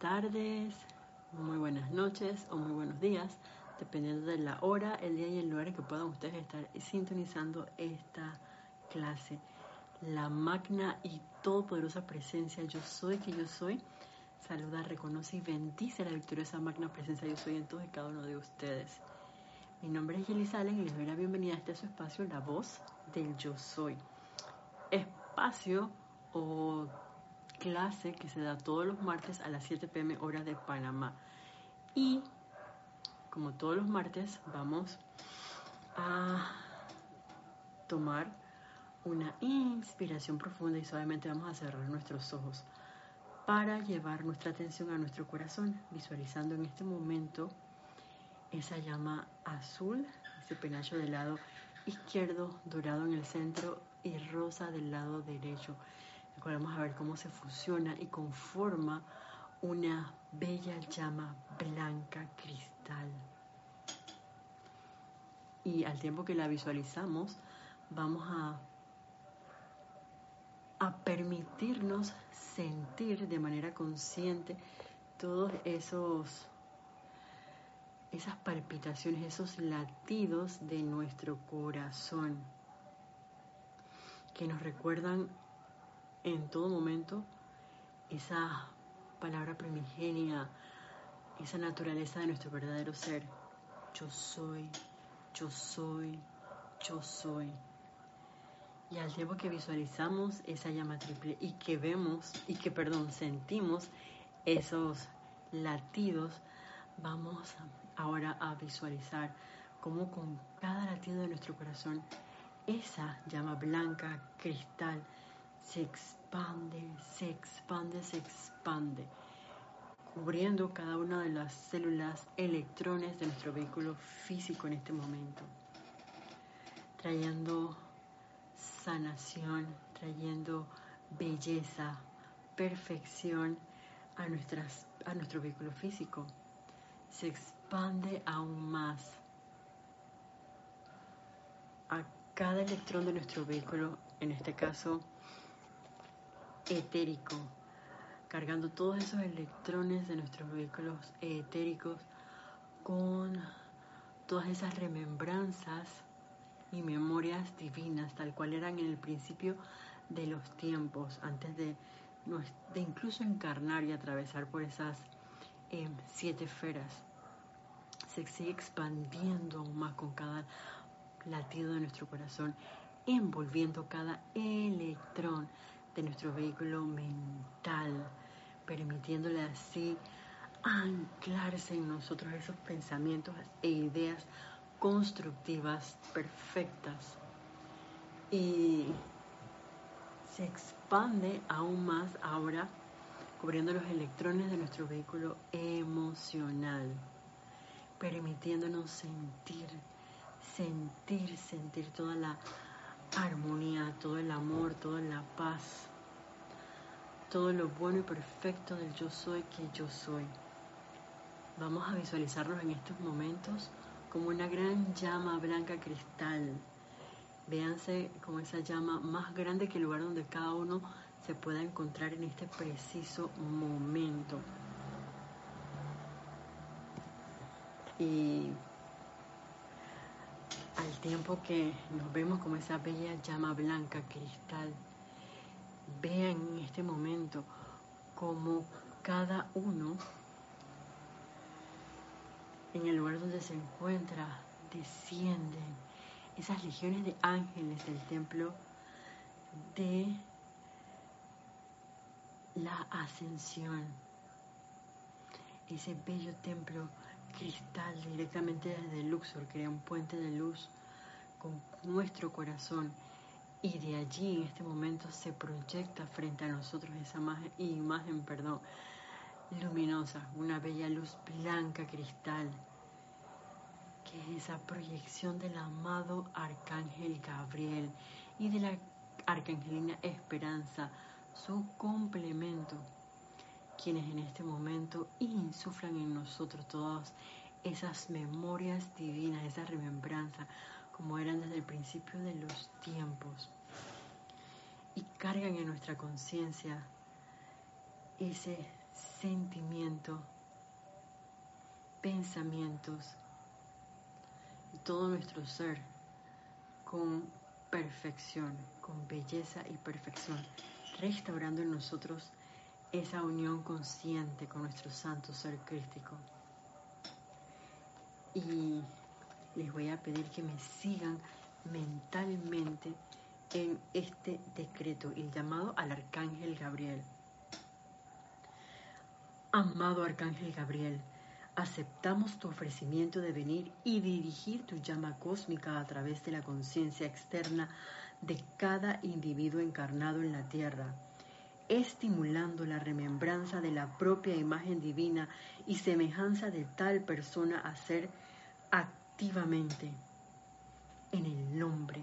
tardes, muy buenas noches o muy buenos días, dependiendo de la hora, el día y el lugar en que puedan ustedes estar sintonizando esta clase. La magna y todopoderosa presencia yo soy que yo soy. Saluda, reconoce y bendice la victoriosa magna presencia yo soy en todos y cada uno de ustedes. Mi nombre es Salen y les doy la bienvenida a este su espacio, La Voz del Yo Soy. Espacio o clase que se da todos los martes a las 7 pm hora de Panamá. Y como todos los martes vamos a tomar una inspiración profunda y suavemente vamos a cerrar nuestros ojos para llevar nuestra atención a nuestro corazón, visualizando en este momento esa llama azul, ese penacho del lado izquierdo, dorado en el centro y rosa del lado derecho vamos a ver cómo se fusiona y conforma una bella llama blanca cristal. Y al tiempo que la visualizamos, vamos a, a permitirnos sentir de manera consciente todos esos esas palpitaciones, esos latidos de nuestro corazón que nos recuerdan en todo momento esa palabra primigenia, esa naturaleza de nuestro verdadero ser. Yo soy, yo soy, yo soy. Y al tiempo que visualizamos esa llama triple y que vemos, y que, perdón, sentimos esos latidos, vamos ahora a visualizar cómo con cada latido de nuestro corazón, esa llama blanca, cristal, se expande, se expande, se expande, cubriendo cada una de las células, electrones de nuestro vehículo físico en este momento, trayendo sanación, trayendo belleza, perfección a, nuestras, a nuestro vehículo físico. Se expande aún más a cada electrón de nuestro vehículo, en este caso etérico, cargando todos esos electrones de nuestros vehículos etéricos con todas esas remembranzas y memorias divinas, tal cual eran en el principio de los tiempos, antes de, incluso encarnar y atravesar por esas eh, siete esferas. Se sigue expandiendo aún más con cada latido de nuestro corazón, envolviendo cada electrón de nuestro vehículo mental, permitiéndole así anclarse en nosotros esos pensamientos e ideas constructivas perfectas. Y se expande aún más ahora cubriendo los electrones de nuestro vehículo emocional, permitiéndonos sentir, sentir, sentir toda la armonía, todo el amor, toda la paz, todo lo bueno y perfecto del yo soy que yo soy. Vamos a visualizarlos en estos momentos como una gran llama blanca cristal. Véanse como esa llama más grande que el lugar donde cada uno se pueda encontrar en este preciso momento. Y al tiempo que nos vemos como esa bella llama blanca cristal, vean en este momento como cada uno en el lugar donde se encuentra descienden esas legiones de ángeles del templo de la ascensión, ese bello templo cristal directamente desde Luxor, crea un puente de luz con nuestro corazón. Y de allí en este momento se proyecta frente a nosotros esa imagen, perdón, luminosa, una bella luz blanca cristal, que es esa proyección del amado Arcángel Gabriel y de la Arcangelina Esperanza, su complemento quienes en este momento insuflan en nosotros todas esas memorias divinas, esa remembranza, como eran desde el principio de los tiempos, y cargan en nuestra conciencia ese sentimiento, pensamientos todo nuestro ser con perfección, con belleza y perfección, restaurando en nosotros esa unión consciente con nuestro santo ser crístico. Y les voy a pedir que me sigan mentalmente en este decreto, el llamado al arcángel Gabriel. Amado arcángel Gabriel, aceptamos tu ofrecimiento de venir y dirigir tu llama cósmica a través de la conciencia externa de cada individuo encarnado en la Tierra, estimulando la remembranza de la propia imagen divina y semejanza de tal persona a ser activamente en el nombre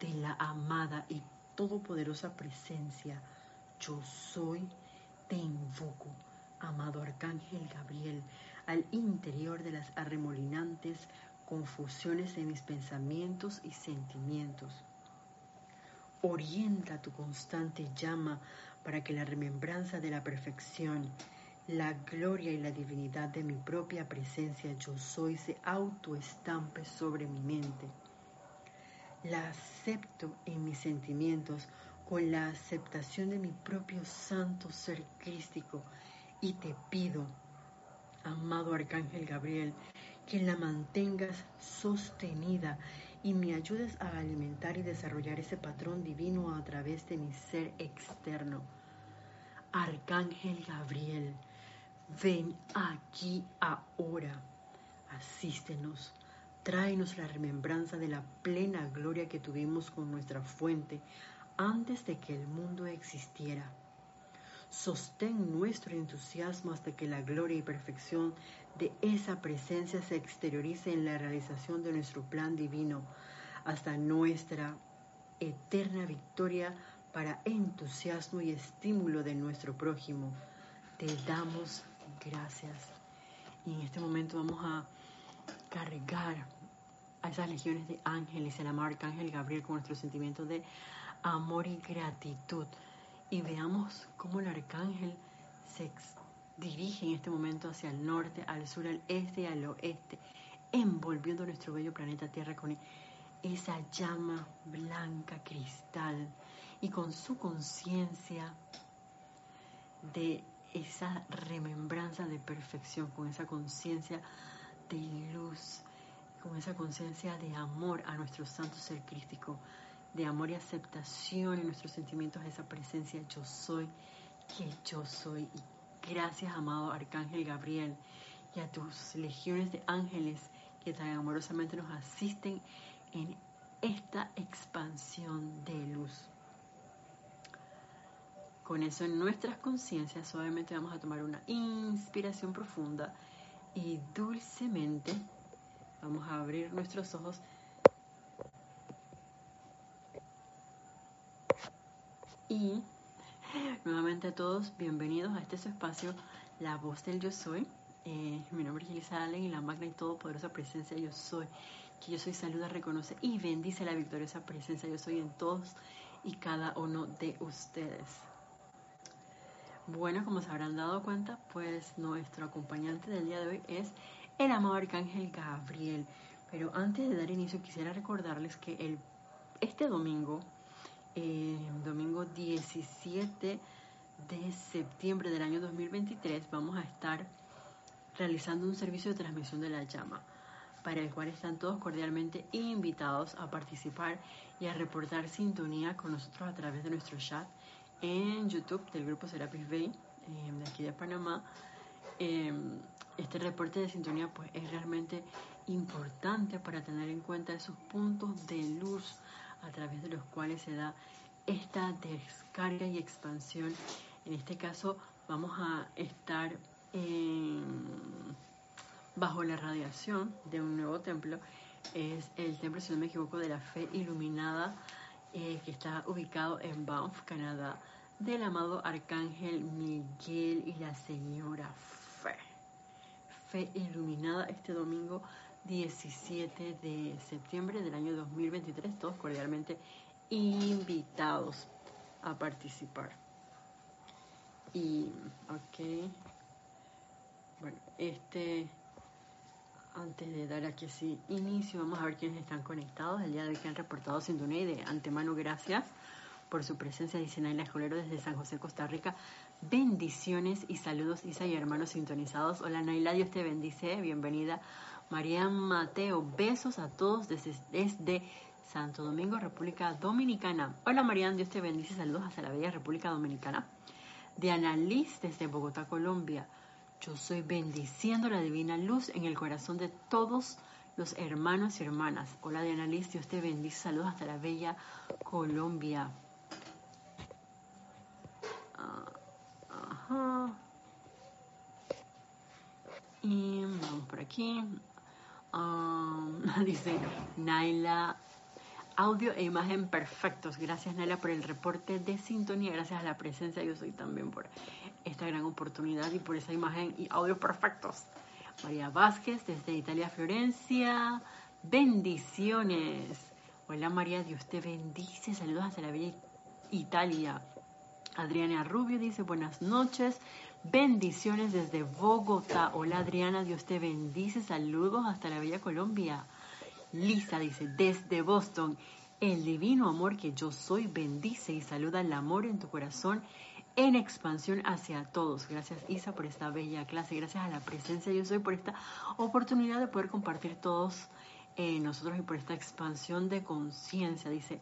de la amada y todopoderosa presencia. Yo soy, te invoco, amado Arcángel Gabriel, al interior de las arremolinantes confusiones de mis pensamientos y sentimientos. Orienta tu constante llama para que la remembranza de la perfección, la gloria y la divinidad de mi propia presencia yo soy se autoestampe sobre mi mente la acepto en mis sentimientos con la aceptación de mi propio santo ser crístico y te pido, amado Arcángel Gabriel, que la mantengas sostenida y me ayudes a alimentar y desarrollar ese patrón divino a través de mi ser externo. Arcángel Gabriel, ven aquí ahora, asístenos Tráenos la remembranza de la plena gloria que tuvimos con nuestra fuente antes de que el mundo existiera. Sostén nuestro entusiasmo hasta que la gloria y perfección de esa presencia se exteriorice en la realización de nuestro plan divino, hasta nuestra eterna victoria para entusiasmo y estímulo de nuestro prójimo. Te damos gracias. Y en este momento vamos a cargar a esas legiones de ángeles, el amado arcángel Gabriel con nuestro sentimiento de amor y gratitud. Y veamos cómo el arcángel se dirige en este momento hacia el norte, al sur, al este y al oeste, envolviendo nuestro bello planeta Tierra con esa llama blanca cristal y con su conciencia de esa remembranza de perfección, con esa conciencia de luz, con esa conciencia de amor a nuestro santo ser crístico, de amor y aceptación en nuestros sentimientos esa presencia yo soy que yo soy. Y gracias, amado Arcángel Gabriel, y a tus legiones de ángeles que tan amorosamente nos asisten en esta expansión de luz. Con eso en nuestras conciencias, suavemente vamos a tomar una inspiración profunda y dulcemente vamos a abrir nuestros ojos. Y nuevamente a todos, bienvenidos a este su espacio, La Voz del Yo Soy. Eh, mi nombre es Elisa Allen y la magna y todopoderosa presencia Yo Soy, que Yo Soy saluda, reconoce y bendice la victoriosa presencia Yo Soy en todos y cada uno de ustedes. Bueno, como se habrán dado cuenta, pues nuestro acompañante del día de hoy es el amado Arcángel Gabriel. Pero antes de dar inicio, quisiera recordarles que el, este domingo, eh, domingo 17 de septiembre del año 2023, vamos a estar realizando un servicio de transmisión de la llama, para el cual están todos cordialmente invitados a participar y a reportar sintonía con nosotros a través de nuestro chat en YouTube del grupo Serapis Bay, eh, de aquí de Panamá. Eh, este reporte de sintonía pues es realmente importante para tener en cuenta esos puntos de luz a través de los cuales se da esta descarga y expansión. En este caso vamos a estar bajo la radiación de un nuevo templo. Es el templo, si no me equivoco, de la fe iluminada eh, que está ubicado en Banff, Canadá, del amado Arcángel Miguel y la Señora Fe. Fe iluminada este domingo 17 de septiembre del año 2023, todos cordialmente invitados a participar. Y, ok, este, antes de dar aquí sí inicio, vamos a ver quiénes están conectados el día de hoy que han reportado sintonía y de antemano gracias por su presencia, dice Naila Escolero desde San José, Costa Rica. Bendiciones y saludos, Isa y hermanos sintonizados. Hola Naila, Dios te bendice, bienvenida. María Mateo, besos a todos desde, Santo Domingo, República Dominicana. Hola Marian, Dios te bendice, saludos hasta la bella República Dominicana. Diana Liz desde Bogotá, Colombia. Yo soy bendiciendo la divina luz en el corazón de todos los hermanos y hermanas. Hola Diana Liz, Dios te bendice, saludos hasta la bella Colombia. Ajá. Y vamos por aquí. Um, dice Naila, audio e imagen perfectos. Gracias Naila por el reporte de sintonía, gracias a la presencia. Yo soy también por esta gran oportunidad y por esa imagen y audio perfectos. María Vázquez desde Italia, Florencia. Bendiciones. Hola María, Dios te bendice. Saludos hasta la bella Italia. Adriana Rubio dice buenas noches, bendiciones desde Bogotá. Hola Adriana, Dios te bendice, saludos hasta la bella Colombia. Lisa dice desde Boston, el divino amor que yo soy bendice y saluda el amor en tu corazón en expansión hacia todos. Gracias Isa por esta bella clase, gracias a la presencia yo soy por esta oportunidad de poder compartir todos eh, nosotros y por esta expansión de conciencia. Dice,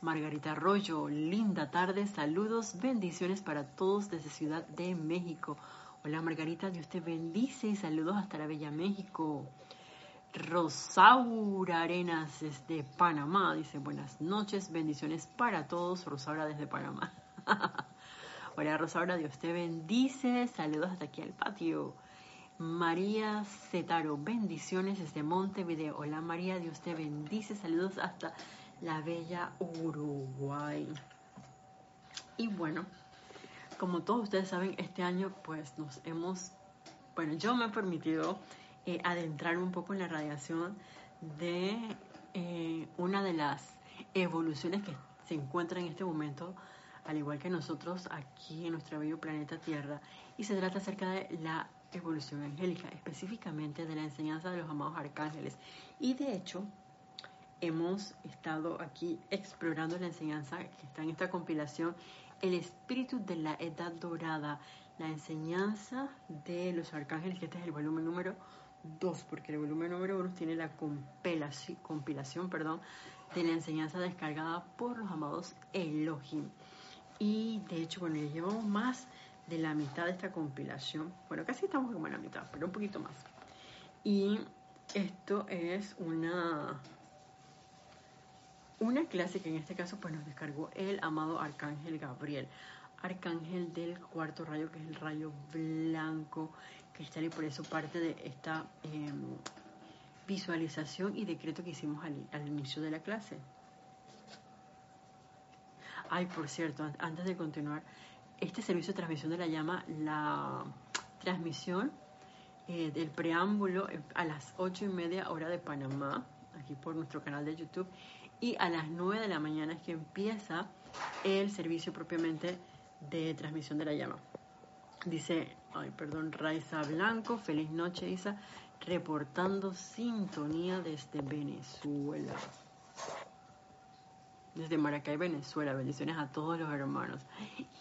Margarita Arroyo, linda tarde, saludos, bendiciones para todos desde Ciudad de México. Hola Margarita, Dios te bendice y saludos hasta la Bella México. Rosaura Arenas desde Panamá, dice buenas noches, bendiciones para todos. Rosaura desde Panamá. Hola Rosaura, Dios te bendice, saludos hasta aquí al patio. María Cetaro, bendiciones desde Montevideo. Hola María, Dios te bendice, saludos hasta la bella Uruguay. Y bueno, como todos ustedes saben, este año pues nos hemos, bueno, yo me he permitido eh, adentrar un poco en la radiación de eh, una de las evoluciones que se encuentra en este momento, al igual que nosotros aquí en nuestro bello planeta Tierra, y se trata acerca de la evolución angélica, específicamente de la enseñanza de los amados arcángeles. Y de hecho, hemos estado aquí explorando la enseñanza que está en esta compilación, el espíritu de la edad dorada, la enseñanza de los arcángeles, que este es el volumen número 2, porque el volumen número 1 tiene la compilación, compilación perdón, de la enseñanza descargada por los amados Elohim. Y de hecho, bueno, ya llevamos más de la mitad de esta compilación. Bueno, casi estamos como en la mitad, pero un poquito más. Y esto es una una clase que en este caso pues nos descargó el amado Arcángel Gabriel, Arcángel del cuarto rayo que es el rayo blanco cristal y por eso parte de esta em, visualización y decreto que hicimos al, inicio de la clase. Ay, por cierto, antes de continuar, este servicio de transmisión de la llama, la transmisión eh, del preámbulo eh, a las ocho y media hora de Panamá, aquí por nuestro canal de YouTube, y a las 9 de la mañana es que empieza el servicio propiamente de transmisión de la llama. Dice, ay, perdón, Raiza Blanco, feliz noche Isa, reportando sintonía desde Venezuela. Desde Maracay, Venezuela. Bendiciones a todos los hermanos.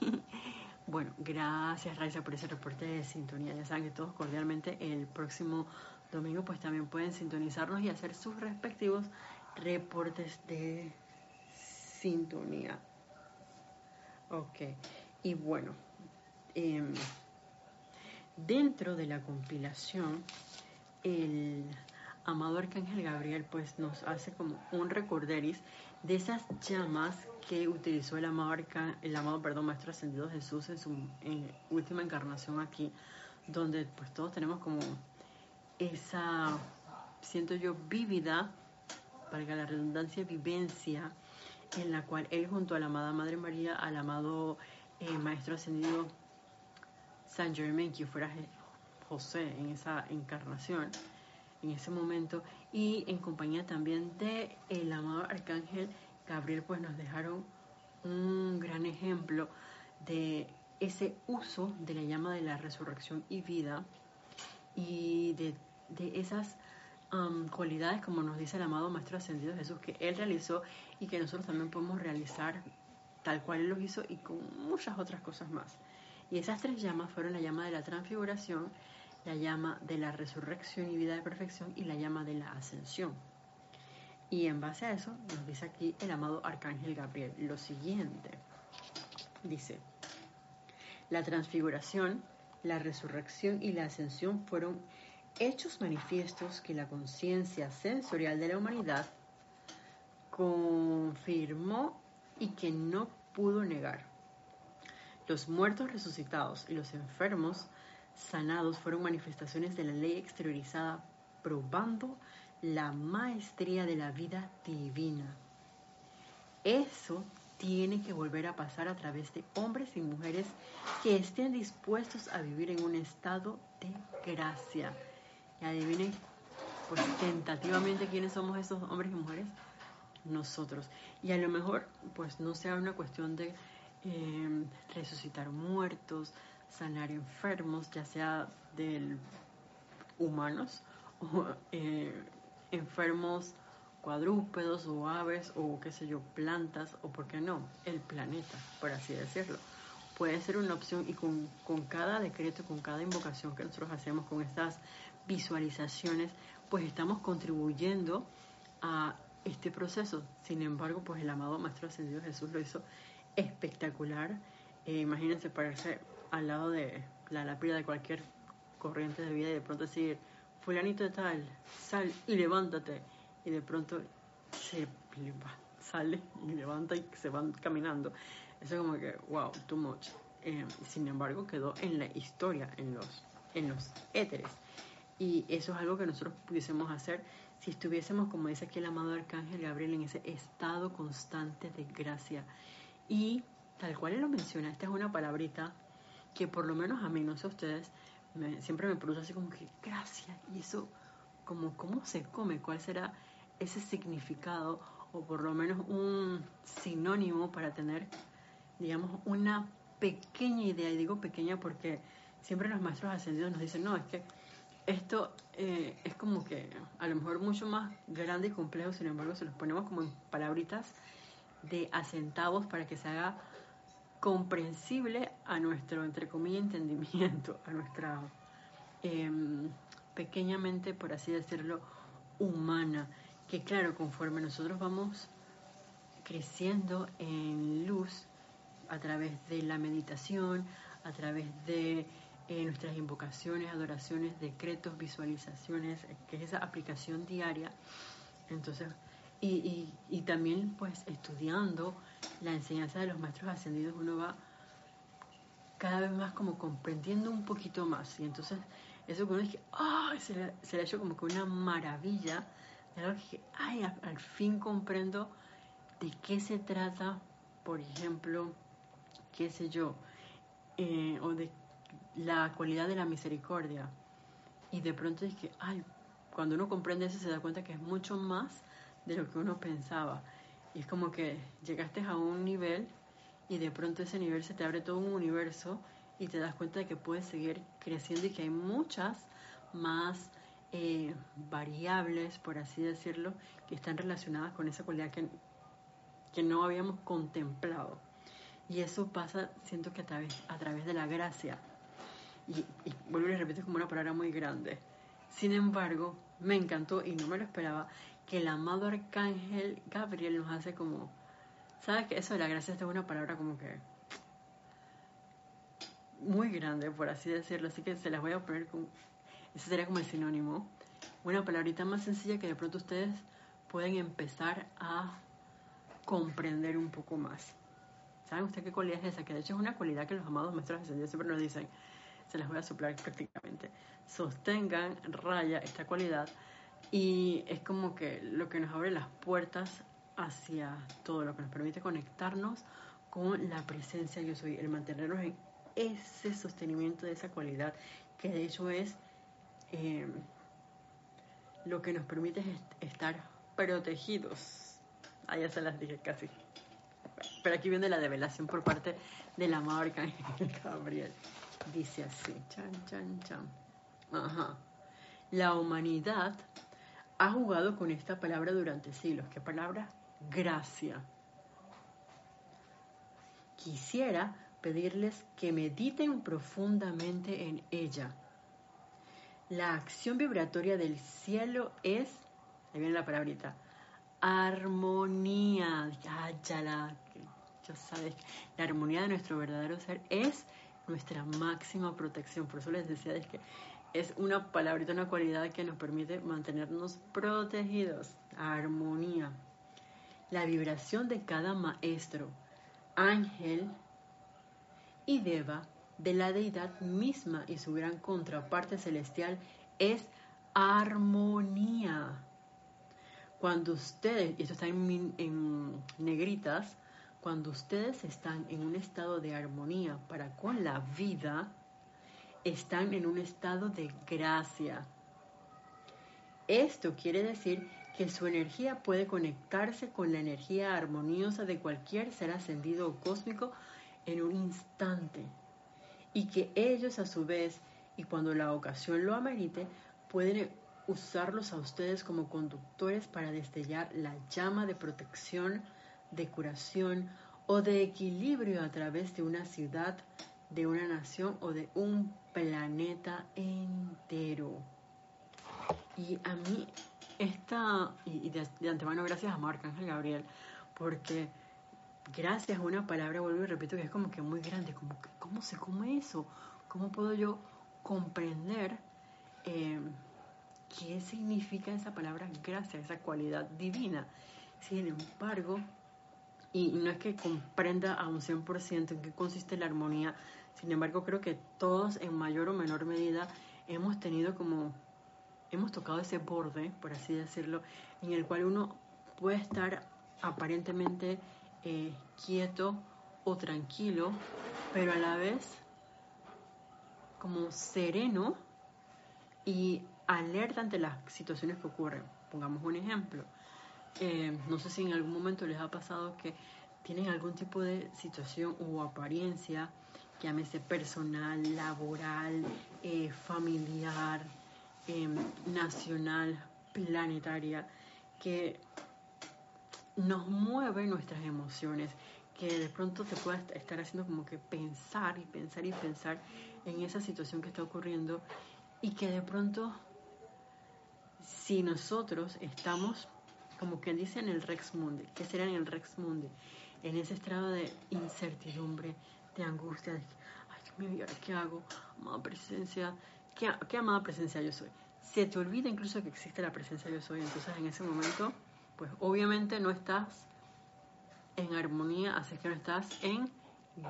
bueno, gracias Raiza por ese reporte de sintonía. Ya saben que todos cordialmente el próximo domingo pues también pueden sintonizarnos y hacer sus respectivos reportes de sintonía. Ok, y bueno, em, dentro de la compilación, el amado Arcángel Gabriel pues nos hace como un recorderis de esas llamas que utilizó el amado, el amado perdón, Maestro Ascendido Jesús en su última encarnación aquí, donde pues todos tenemos como esa, siento yo, vívida valga la redundancia, vivencia en la cual él junto a la amada Madre María, al amado eh, Maestro Ascendido San Germain, que fuera José en esa encarnación, en ese momento, y en compañía también de el amado Arcángel Gabriel, pues nos dejaron un gran ejemplo de ese uso de la llama de la resurrección y vida y de, esas cualidades, como nos dice el amado Maestro Ascendido Jesús, que Él realizó y que nosotros también podemos realizar tal cual Él lo hizo y con muchas otras cosas más. Y esas tres llamas fueron la llama de la transfiguración, la llama de la resurrección y vida de perfección y la llama de la ascensión. Y en base a eso nos dice aquí el amado Arcángel Gabriel lo siguiente. Dice, la transfiguración, la resurrección y la ascensión fueron hechos manifiestos que la conciencia sensorial de la humanidad confirmó y que no pudo negar. Los muertos resucitados y los enfermos sanados fueron manifestaciones de la ley exteriorizada, probando la maestría de la vida divina. Eso tiene que volver a pasar a través de hombres y mujeres que estén dispuestos a vivir en un estado de gracia. Y adivinen, pues tentativamente quiénes somos esos hombres y mujeres, nosotros. Y a lo mejor, pues no sea una cuestión de eh, resucitar muertos, sanar enfermos, ya sea de humanos o eh, enfermos cuadrúpedos o aves o qué sé yo, plantas o por qué no, el planeta, por así decirlo. Puede ser una opción y con, con cada decreto, con cada invocación que nosotros hacemos, con estas visualizaciones, pues estamos contribuyendo a este proceso. Sin embargo, pues el amado Maestro Ascendido Jesús lo hizo espectacular. Eh, imagínense pararse al lado de la lápida de cualquier corriente de vida y de pronto decir, fulanito de tal, sal y levántate. Y de pronto se sale y levanta y se van caminando. Eso como que, wow, too much. Eh, sin embargo, quedó en la historia, en los, en los éteres. Y eso es algo que nosotros pudiésemos hacer si estuviésemos, como dice aquí el amado Arcángel Gabriel, en ese estado constante de gracia. Y tal cual él lo menciona, esta es una palabrita que por lo menos a mí, no sé a ustedes, siempre me produce así como que gracia. Y eso, como cómo se come, cuál será ese significado o por lo menos un sinónimo para tener, digamos, una pequeña idea. Y digo pequeña porque siempre los maestros ascendidos nos dicen, no, es que esto eh, es como que a lo mejor mucho más grande y complejo, sin embargo se los ponemos como en palabritas de acentavos para que se haga comprensible a nuestro, entre comillas, entendimiento, a nuestra em, pequeñamente, por así decirlo, humana, que claro, conforme nosotros vamos creciendo en luz a través de la meditación, a través de eh, nuestras invocaciones, adoraciones, decretos, visualizaciones, que es esa aplicación diaria. Entonces, y, y, también pues estudiando la enseñanza de los maestros ascendidos, uno va cada vez más como comprendiendo un poquito más. Y entonces, eso que uno dice, ¡ay! se, le, se le ha hecho como que una maravilla. De algo que, ¡ay! Al fin comprendo de qué se trata, por ejemplo, qué sé yo, eh, o de la cualidad de la misericordia. Y de pronto es que, ay, cuando uno comprende eso se da cuenta que es mucho más de lo que uno pensaba. Y es como que llegaste a un nivel y de pronto ese nivel se te abre todo un universo y te das cuenta de que puedes seguir creciendo y que hay muchas más eh, variables, por así decirlo, que están relacionadas con esa cualidad que, que no habíamos contemplado. Y eso pasa, siento que a través, a través de la gracia, y, vuelvo y repito, es como una palabra muy grande. Sin embargo, me encantó y no me lo esperaba que el amado arcángel Gabriel nos hace como, ¿sabes que Eso de la gracia es una palabra como que muy grande, por así decirlo, así que se las voy a poner con, ese sería como el sinónimo, una palabrita más sencilla que de pronto ustedes pueden empezar a comprender un poco más. ¿Saben ustedes qué cualidad es esa? Que de hecho es una cualidad que los amados maestros ascendidos siempre nos dicen, se las voy a soplar prácticamente. Sostengan, raya esta cualidad y es como que lo que nos abre las puertas hacia todo, lo que nos permite conectarnos con la presencia yo soy, el mantenernos en ese sostenimiento de esa cualidad, que de hecho es eh, lo que nos permite estar protegidos. Ah, ya se las dije casi. Pero aquí viene la develación por parte de la amado Arcángel Gabriel. Dice así, chan, chan, chan. Ajá. La humanidad ha jugado con esta palabra durante siglos. ¿Qué palabra? Gracia. Quisiera pedirles que mediten profundamente en ella. La acción vibratoria del cielo es, ahí viene la palabrita, armonía. Ya, la, ya sabes, la armonía de nuestro verdadero ser es nuestra máxima protección. Por eso les decía que es una palabrita, una cualidad que nos permite mantenernos protegidos. Armonía. La vibración de cada maestro, ángel y deva de la deidad misma y su gran contraparte celestial es armonía. Cuando ustedes, y esto está en, en negritas, cuando ustedes están en un estado de armonía para con la vida, están en un estado de gracia. Esto quiere decir que su energía puede conectarse con la energía armoniosa de cualquier ser ascendido o cósmico en un instante y que ellos a su vez y cuando la ocasión lo amerite pueden usarlos a ustedes como conductores para destellar la llama de protección de curación o de equilibrio a través de una ciudad, de una nación o de un planeta entero. Y a mí, esta, y de, antemano gracias a Marc Ángel Gabriel, porque gracias a una palabra, vuelvo y repito, que es como que muy grande, como que, ¿cómo se come eso? ¿Cómo puedo yo comprender eh, qué significa esa palabra gracias, esa cualidad divina? Sin embargo, y no es que comprenda a un 100% en qué consiste la armonía, sin embargo creo que todos en mayor o menor medida hemos tenido como, hemos tocado ese borde, por así decirlo, en el cual uno puede estar aparentemente eh, quieto o tranquilo, pero a la vez como sereno y alerta ante las situaciones que ocurren. Pongamos un ejemplo. Eh, no sé si en algún momento les ha pasado que tienen algún tipo de situación o apariencia, llámese personal, laboral, eh, familiar, em, nacional, planetaria, que nos mueve nuestras emociones, que de pronto te pueda estar haciendo como que pensar y pensar y pensar en esa situación que está ocurriendo y que de pronto si nosotros estamos como quien dice en el Rex Mundi. ¿Qué será en el Rex Mundi? En ese estado de incertidumbre, de angustia, de, ay Dios mío, qué hago? Amada presencia, ¿qué, ¿qué amada presencia yo soy? Se te olvida incluso que existe la presencia yo soy, entonces en ese momento, pues obviamente no estás en armonía, así que no estás en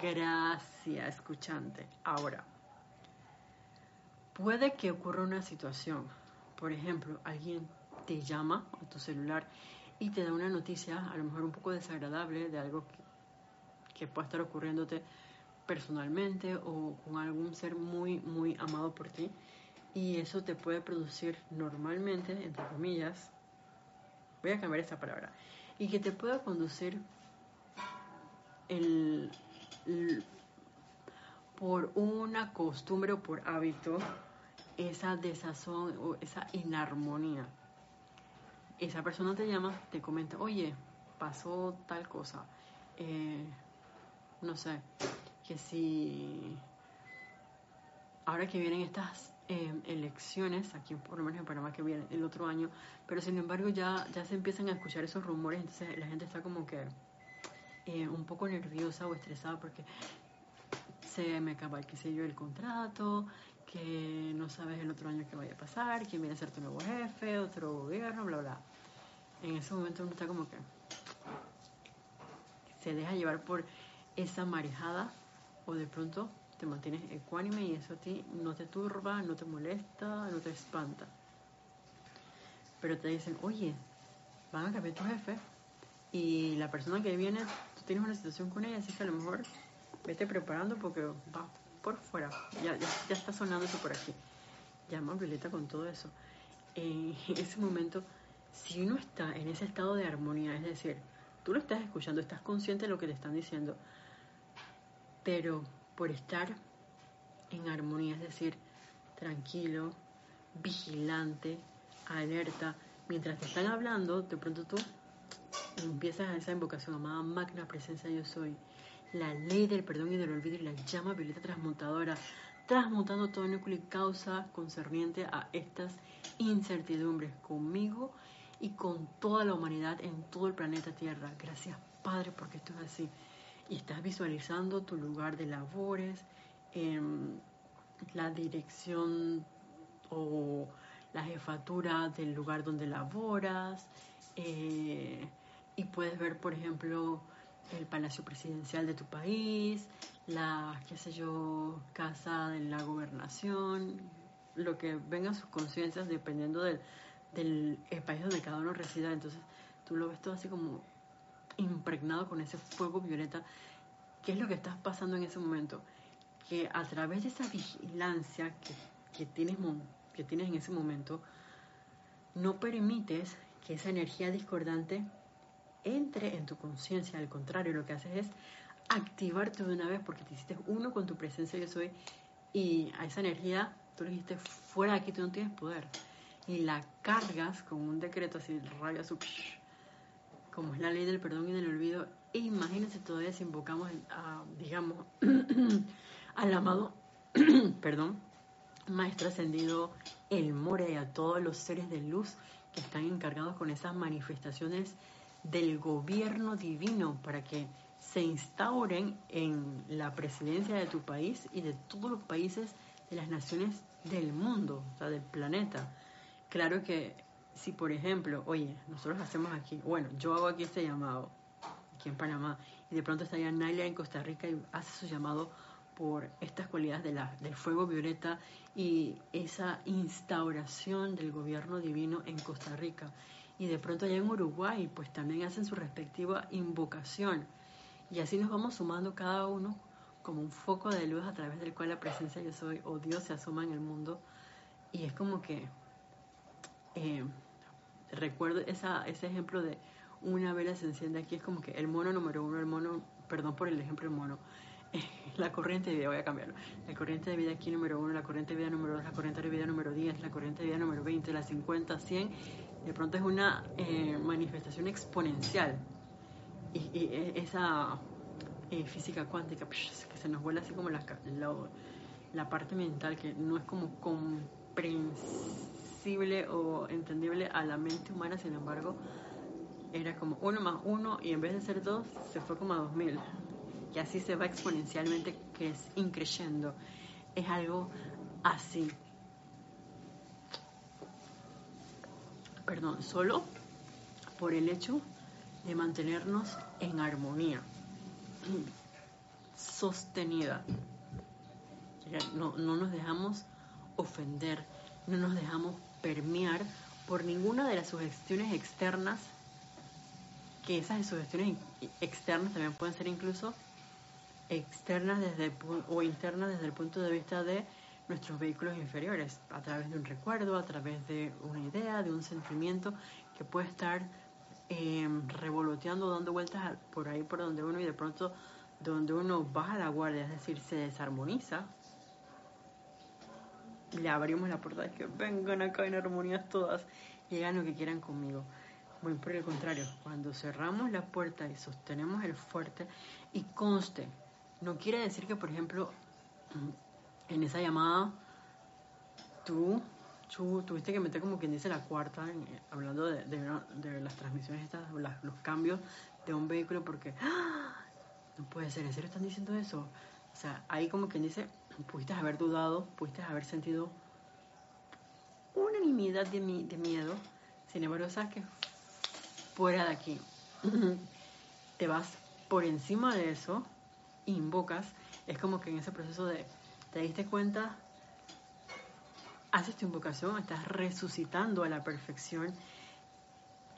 gracia, escuchante. Ahora, puede que ocurra una situación, por ejemplo, alguien te llama a tu celular y te da una noticia, a lo mejor un poco desagradable, de algo que, que pueda estar ocurriéndote personalmente o con algún ser muy, muy amado por ti. Y eso te puede producir normalmente, entre comillas, voy a cambiar esta palabra, y que te pueda conducir el, por una costumbre o por hábito esa desazón o esa inarmonía esa persona te llama, te comenta, oye, pasó tal cosa, eh, no sé, que si ahora que vienen estas eh, elecciones, aquí por lo menos en Panamá que viene el otro año, pero sin embargo ya, ya se empiezan a escuchar esos rumores, entonces la gente está como que eh, un poco nerviosa o estresada porque se me acaba, qué sé yo, el contrato, que no sabes el otro año qué vaya a pasar, quién viene a ser tu nuevo jefe, otro gobierno, bla, bla. En ese momento uno está como que se deja llevar por esa marejada o de pronto te mantienes ecuánime y eso a ti no te turba, no te molesta, no te espanta. Pero te dicen, oye, van a cambiar tu jefe y la persona que viene, tú tienes una situación con ella, así que a lo mejor vete preparando porque va por fuera. Ya, ya, ya está sonando eso por aquí. Llama a Violeta con todo eso. En ese momento, si uno está en ese estado de armonía, es decir, tú lo estás escuchando, estás consciente de lo que te están diciendo, pero por estar en armonía, es decir, tranquilo, vigilante, alerta. Mientras te están hablando, de pronto tú empiezas a esa invocación, amada magna presencia yo soy, la ley del perdón y del olvido y la llama violeta transmutadora, transmutando todo núcleo y causa concerniente a estas incertidumbres conmigo y con toda la humanidad en todo el planeta Tierra. Gracias Padre porque esto es así. Y estás visualizando tu lugar de labores, em, la dirección o la jefatura del lugar donde laboras eh, y puedes ver, por ejemplo, el palacio presidencial de tu país, la, qué sé yo, casa de la gobernación, lo que venga a sus conciencias dependiendo del, del país donde cada uno resida. Entonces tú lo ves todo así como impregnado con ese fuego violeta. ¿Qué es lo que estás pasando en ese momento? Que a través de esa vigilancia que, que tienes, que tienes en ese momento, no permites que esa energía discordante entre en tu conciencia. Al contrario, lo que haces es activarte de una vez porque te hiciste uno con tu presencia yo soy y a esa energía tú le dijiste fuera de aquí, tú no tienes poder. Y la cargas con un decreto así, rabia su como es la ley del perdón y del olvido. E imagínense todavía si invocamos, digamos, al amado, perdón, Maestro Ascendido, el More y a todos los seres de luz que están encargados con esas manifestaciones del gobierno divino para que se instauren en la presidencia de tu país y de todos los países de las naciones del mundo, o sea, del planeta. Claro que si, por ejemplo, oye, nosotros hacemos aquí, bueno, yo hago aquí este llamado, aquí en Panamá, y de pronto está allá Naila en Costa Rica y hace su llamado por estas cualidades de la, del fuego violeta y esa instauración del gobierno divino en Costa Rica. Y de pronto allá en Uruguay, pues también hacen su respectiva invocación. Y así nos vamos sumando cada uno como un foco de luz a través del cual la presencia yo soy o Dios se asoma en el mundo. Y es como que eh, recuerdo esa, ese ejemplo de una vela se enciende aquí, es como que el mono número uno, el mono, perdón por el ejemplo del mono, la corriente de vida, voy a cambiarlo. La corriente de vida aquí número uno, la corriente de vida número dos, la corriente de vida número 10, la corriente de vida número 20, la 50, 100. De pronto es una eh, manifestación exponencial. Y, e, esa eh, física cuántica que se nos vuela así como la, la, parte mental que no es como comprensible o entendible a la mente humana, sin embargo, era como uno más uno y en vez de ser dos, se fue como a dos mil y así se va exponencialmente, que es increyendo. Es algo así. Perdón, solo por el hecho de mantenernos en armonía, sostenida. No, no nos dejamos ofender, no nos dejamos permear por ninguna de las sugestiones externas, que esas sugestiones externas también pueden ser incluso externas desde o internas desde el punto de vista de nuestros vehículos inferiores, a través de un recuerdo, a través de una idea, de un sentimiento que puede estar em, revoloteando, dando vueltas por ahí por donde uno y de pronto donde uno baja la guardia, es decir, se desarmoniza, y le abrimos la puerta de que vengan acá en armonías todas y hagan lo que quieran conmigo. Bueno, por el contrario, cuando cerramos la puerta y sostenemos el fuerte y conste, no quiere decir que, por ejemplo, en esa llamada tú, tuviste que meter como quien dice la cuarta, hablando de, de, las transmisiones, estas, los cambios de un vehículo, porque ¡ah! no puede ser, ¿en serio están diciendo eso? O sea, ahí como quien dice, pudiste haber dudado, pudiste haber sentido unanimidad de, de miedo, sin embargo, sabes que fuera de aquí, te vas por encima de eso invocas, es como que en ese proceso de, te diste cuenta, haces tu invocación, estás resucitando a la perfección.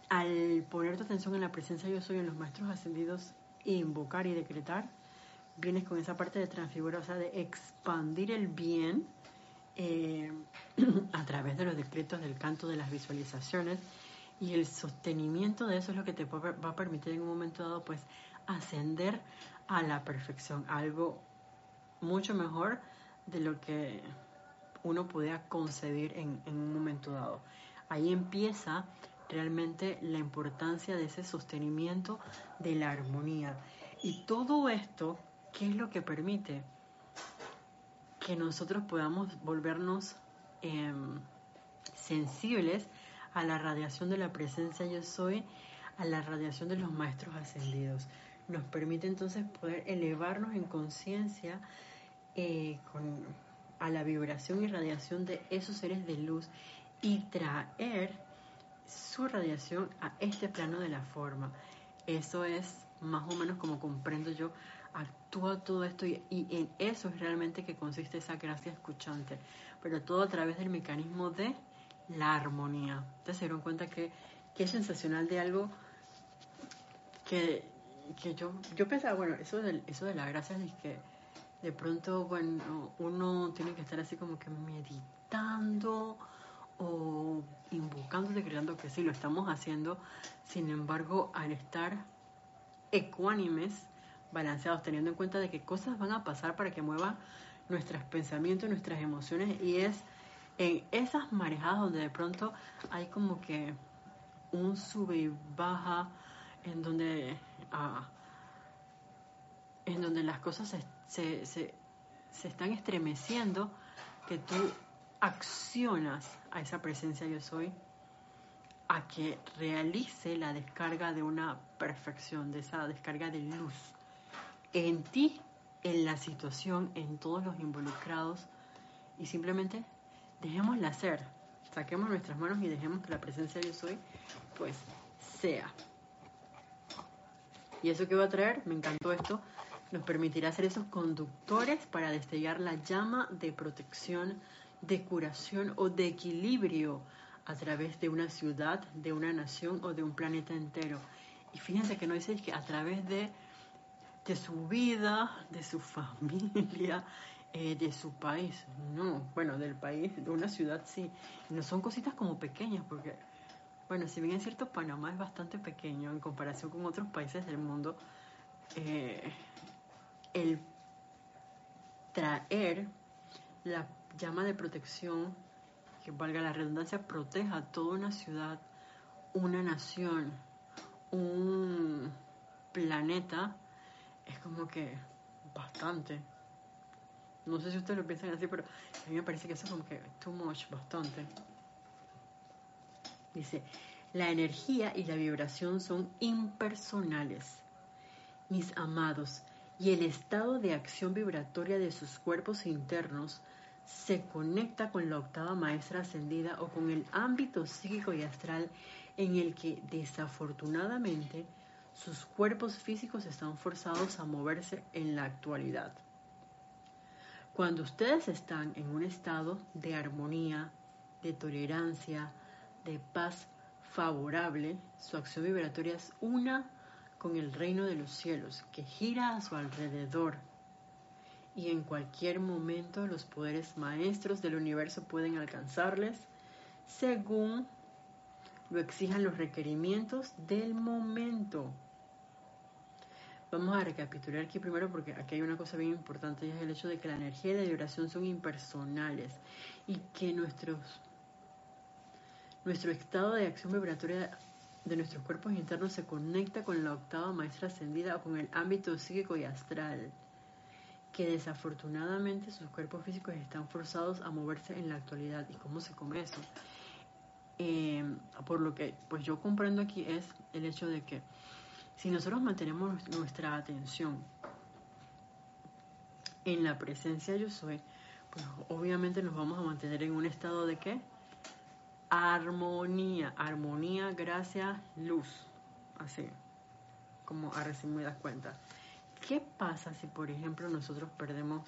Al poner tu atención en la presencia yo soy en los maestros ascendidos, invocar y decretar, vienes con esa parte de transfigurar, o sea, de expandir el bien eh, a través de los decretos del canto de las visualizaciones y el sostenimiento de eso es lo que te va a permitir en un momento dado pues ascender a la perfección, algo mucho mejor de lo que uno pueda concebir en, en un momento dado. Ahí empieza realmente la importancia de ese sostenimiento de la armonía. Y todo esto, ¿qué es lo que permite? Que nosotros podamos volvernos em, sensibles a la radiación de la presencia yo soy, a la radiación de los maestros ascendidos. Nos permite entonces poder elevarnos en conciencia eh, a la vibración y radiación de esos seres de luz y traer su radiación a este plano de la forma. Eso es más o menos como comprendo yo, actúa todo esto y, en eso es realmente que consiste esa gracia escuchante, pero todo a través del mecanismo de la armonía. Ustedes se dieron cuenta que, que es sensacional de algo que, que yo, yo pensaba, bueno, eso de, eso de la gracia es que de pronto, bueno, uno tiene que estar así como que meditando o invocando, decretando que sí, lo estamos haciendo. Sin embargo, al estar ecuánimes, balanceados, teniendo en cuenta de que cosas van a pasar para que muevan nuestros pensamientos, nuestras emociones, y es en esas marejadas donde de pronto hay como que un sube y baja, en donde, ah, en donde las cosas se, se, se están estremeciendo, que tú accionas a esa presencia yo soy a que realice la descarga de una perfección, de esa descarga de luz en ti, en la situación, en todos los involucrados y simplemente dejémosla hacer, saquemos nuestras manos y dejemos que la presencia yo soy pues sea. ¿Y eso que va a traer? Me encantó esto. Nos permitirá ser esos conductores para destellar la llama de protección de curación o de equilibrio a través de una ciudad, de una nación o de un planeta entero. Y fíjense que no dice que a través de, de su vida, de su familia, eh, de su país. No, bueno, del país, de una ciudad sí. no son cositas como pequeñas, porque, bueno, si bien es cierto, Panamá es bastante pequeño en comparación con otros países del mundo, eh, el traer la llama de protección, que valga la redundancia, proteja toda una ciudad, una nación, un planeta, es como que bastante. No sé si ustedes lo piensan así, pero a mí me parece que eso es como que too much, bastante. Dice, la energía y la vibración son impersonales. Mis amados, y el estado de acción vibratoria de sus cuerpos internos se conecta con la octava maestra ascendida o con el ámbito psíquico y astral en el que desafortunadamente sus cuerpos físicos están forzados a moverse en la actualidad. Cuando ustedes están en un estado de armonía, de tolerancia, de paz favorable, su acción vibratoria es una con el reino de los cielos, que gira a su alrededor y en cualquier momento los poderes maestros del universo pueden alcanzarles según lo exijan los requerimientos del momento. Vamos a recapitular aquí primero porque aquí hay una cosa bien importante y es el hecho de que la energía y la vibración son impersonales y que nuestro estado de acción vibratoria de nuestros cuerpos internos se conecta con la octava maestra ascendida o con el ámbito psíquico y astral que desafortunadamente sus cuerpos físicos están forzados a moverse en la actualidad. ¿Y cómo se come eso? Eh, por lo que pues yo comprendo aquí es el hecho de que si nosotros mantenemos nuestra atención en la presencia yo soy, pues obviamente nos vamos a mantener en un estado de qué? Armonía, armonía, gracia, luz, así como a resumidas cuentas. ¿Qué pasa si, por ejemplo, nosotros perdemos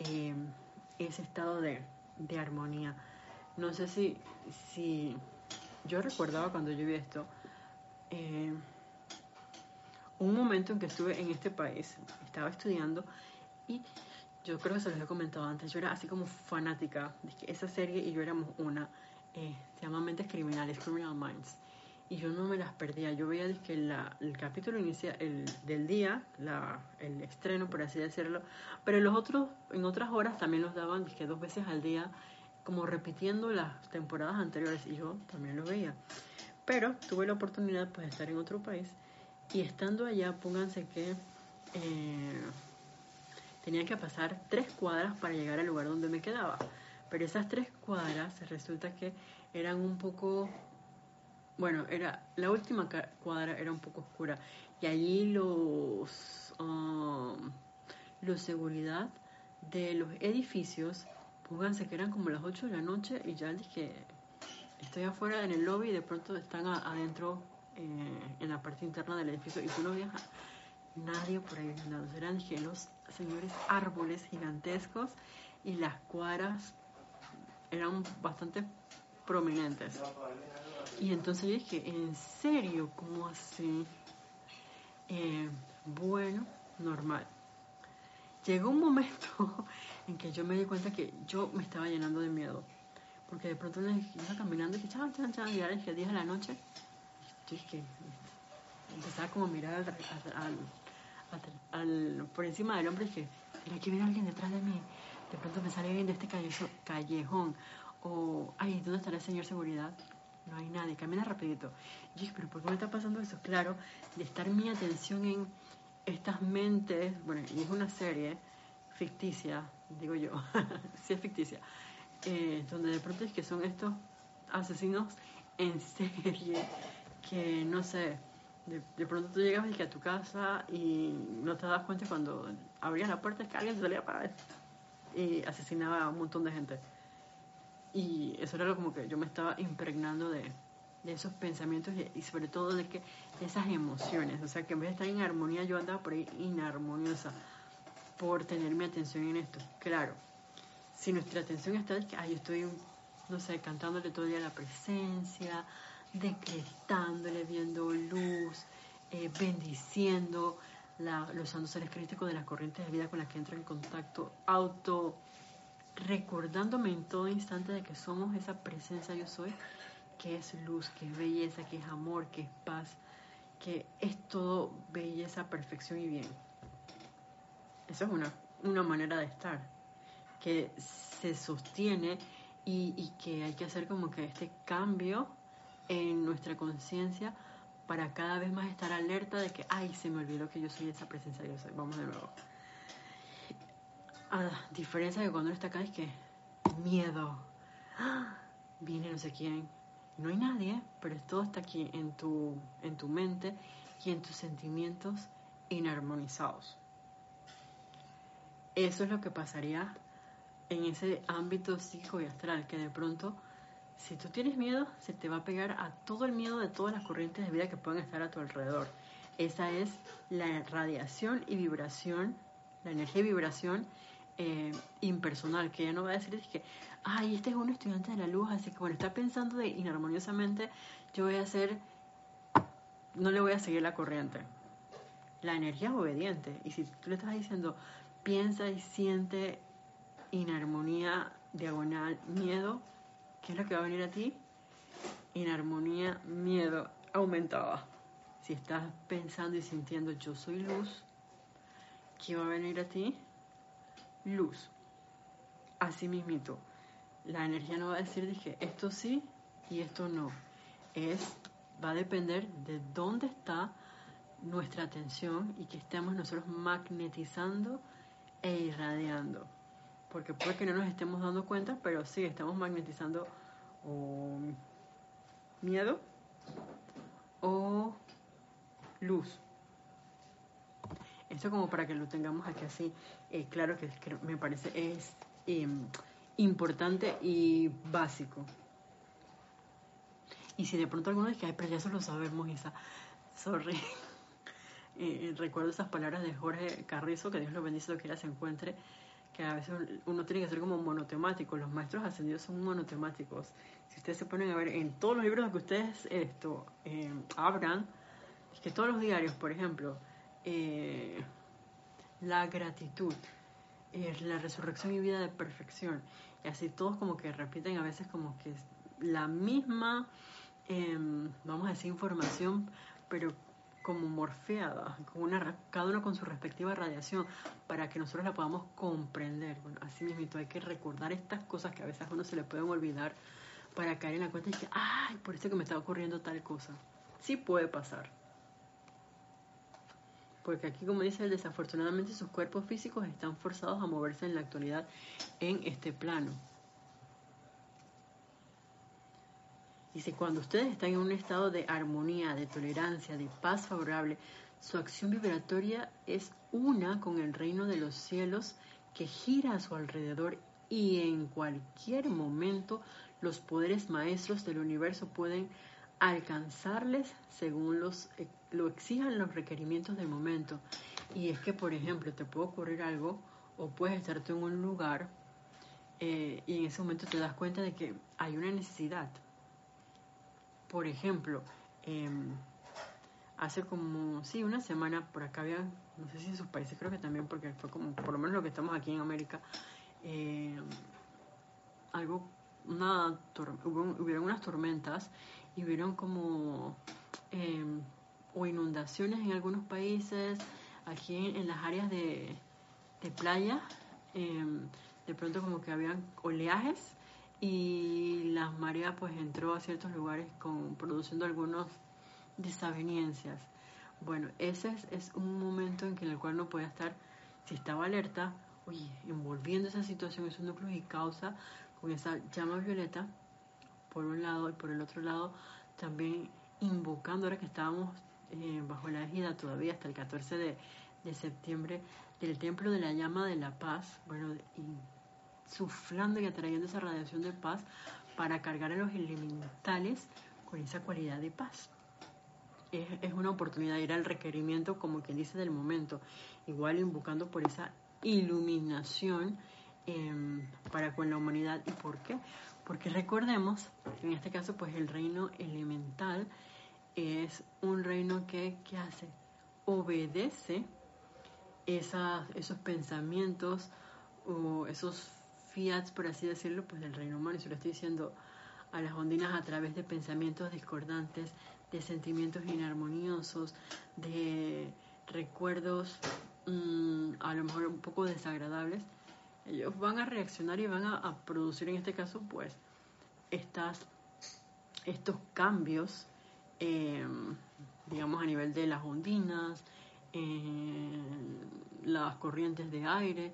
eh, ese estado de, armonía? No sé si, si yo recordaba cuando yo vi esto, eh, un momento en que estuve en este país, estaba estudiando y yo creo que se los he comentado antes, yo era así como fanática de esa serie y yo éramos una, eh, se llama Mentes Criminales, Criminal Minds. Y yo no me las perdía. Yo veía que el capítulo inicia el, del día, el estreno, por así decirlo, pero los otros, en otras horas también los daban que dos veces al día, como repitiendo las temporadas anteriores, y yo también lo veía. Pero tuve la oportunidad pues, de estar en otro país, y estando allá, pónganse que eh, tenía que pasar tres cuadras para llegar al lugar donde me quedaba. Pero esas tres cuadras resulta que eran un poco bueno, era la última cuadra era un poco oscura. Y allí los um, los seguridad de los edificios, pónganse que eran como las 8 de la noche y ya dije, estoy afuera en el lobby y de pronto están adentro eh, en la parte interna del edificio. Y no viajas nadie por ahí nada, eran dije, los señores árboles gigantescos y las cuadras eran bastante prominentes. Y entonces dije, ¿en serio? ¿Cómo así? Eh, bueno, normal. Llegó un momento en que yo me di cuenta que yo me estaba llenando de miedo. Porque de pronto iba caminando y que chan, chan, chan, y ahora dije 10 de la noche. Yo dije, empezaba como a mirar al, al, por encima del hombre y dije, tiene que ver alguien detrás de mí. De pronto me sale alguien de este callejón. O, ay, ¿dónde estará el señor seguridad? No hay nadie, camina rapidito. Y dije, pero ¿por qué me está pasando eso? Claro, de estar mi atención en estas mentes, bueno, y es una serie ficticia, digo yo, sí es ficticia, eh, donde de pronto es que son estos asesinos en serie que, no sé, de, pronto tú llegas a tu casa y no te das cuenta cuando abrías la puerta es que alguien salía para y asesinaba a un montón de gente. Y eso era lo como que yo me estaba impregnando de, esos pensamientos y, sobre todo de que esas emociones. O sea, que en vez de estar en armonía, yo andaba por ahí inarmoniosa por tener mi atención en esto. Claro, si nuestra atención está de que, ay, yo estoy, no sé, cantándole todo el día la presencia, decretándole, viendo luz, eh, bendiciendo los santos seres críticos de las corrientes de vida con las que entro en contacto, auto recordándome en todo instante de que somos esa presencia yo soy, que es luz, que es belleza, que es amor, que es paz, que es todo belleza, perfección y bien. Esa es una, una manera de estar, que se sostiene y, y que hay que hacer como que este cambio en nuestra conciencia para cada vez más estar alerta de que, ay, se me olvidó que yo soy esa presencia yo soy. Vamos de nuevo. A diferencia de cuando uno está acá es que miedo. Viene no sé quién. No hay nadie, pero todo está aquí en tu, en tu mente y en tus sentimientos inarmonizados. Eso es lo que pasaría en ese ámbito psico y astral, que de pronto, si tú tienes miedo, se te va a pegar a todo el miedo de todas las corrientes de vida que pueden estar a tu alrededor. Esa es la radiación y vibración, la energía y vibración eh, impersonal, que ella no va a decir que, ay, este es un estudiante de la luz, así que bueno, está pensando de inarmoniosamente, yo voy a hacer, no le voy a seguir la corriente. La energía es obediente, y si tú le estás diciendo, piensa y siente inarmonía, diagonal, miedo, ¿qué es lo que va a venir a ti? Inarmonía, miedo, aumentada. Si estás pensando y sintiendo yo soy luz, ¿qué va a venir a ti? Luz. Así mismito. La energía no va a decir, dije, esto sí y esto no. Es, va a depender de dónde está nuestra atención y que estemos nosotros magnetizando e irradiando. Porque puede que no nos estemos dando cuenta, pero sí estamos magnetizando o miedo o luz. Esto como para que lo tengamos aquí así, eh, claro que, me parece es em, importante y básico. Y si de pronto alguno dice, ay, pero ya eso lo sabemos, esa, sorry. Eh, recuerdo esas palabras de Jorge Carrizo, que Dios lo bendice, lo que se encuentre, que a veces uno tiene que ser como monotemático. Los maestros ascendidos son monotemáticos. Si ustedes se ponen a ver en todos los libros que ustedes esto em, abran, es que todos los diarios, por ejemplo, eh, la gratitud, eh, la resurrección y vida de perfección. Y así todos como que repiten a veces como que la misma em, vamos a decir, información, pero como morfeada, con una, cada uno con su respectiva radiación, para que nosotros la podamos comprender. Así mismo hay que recordar estas cosas que a veces uno se le pueden olvidar para caer en la cuenta y que, ay, por eso que me está ocurriendo tal cosa. Sí puede pasar. Porque aquí, como dice él, desafortunadamente sus cuerpos físicos están forzados a moverse en la actualidad en este plano. Dice, cuando ustedes están en un estado de armonía, de tolerancia, de paz favorable, su acción vibratoria es una con el reino de los cielos que gira a su alrededor y en cualquier momento los poderes maestros del universo pueden alcanzarles según los, eh, lo exijan los requerimientos del momento. Y es que, por ejemplo, te puede ocurrir algo o puedes estarte en un lugar eh, y en ese momento te das cuenta de que hay una necesidad por ejemplo, em, hace como, sí, una semana por acá había, no sé si en sus países, creo que también, porque fue como, por lo menos lo que estamos aquí en América, em, algo, una, hubieron unas tormentas y hubieron como, em, o inundaciones en algunos países, aquí en, las áreas de, de playa, de pronto como que habían oleajes y la marea pues entró a ciertos lugares con, produciendo algunas desavenencias. Bueno, ese es, un momento en el cual no puede estar, si estaba alerta, oye, envolviendo esa situación, esos núcleos y causa con esa llama violeta, por un lado, y por el otro lado, también invocando, ahora que estábamos eh, bajo la égida todavía hasta el 14 de, de septiembre, del Templo de la Llama de la Paz, bueno, y suflando y atrayendo esa radiación de paz para cargar a los elementales con esa cualidad de paz. Es, una oportunidad, era el requerimiento, como quien dice, del momento, igual invocando por esa iluminación em, para con la humanidad. ¿Y por qué? Porque recordemos, en este caso, pues el reino elemental es un reino que, ¿qué hace? Obedece esas, esos pensamientos o esos por así decirlo, pues del reino humano. Y se lo estoy diciendo a las ondinas a través de pensamientos discordantes, de sentimientos inarmoniosos, de recuerdos mm, a lo mejor un poco desagradables. Ellos van a reaccionar y van a, producir en este caso, pues, estas, estos cambios, em, digamos, a nivel de las ondinas, las corrientes de aire,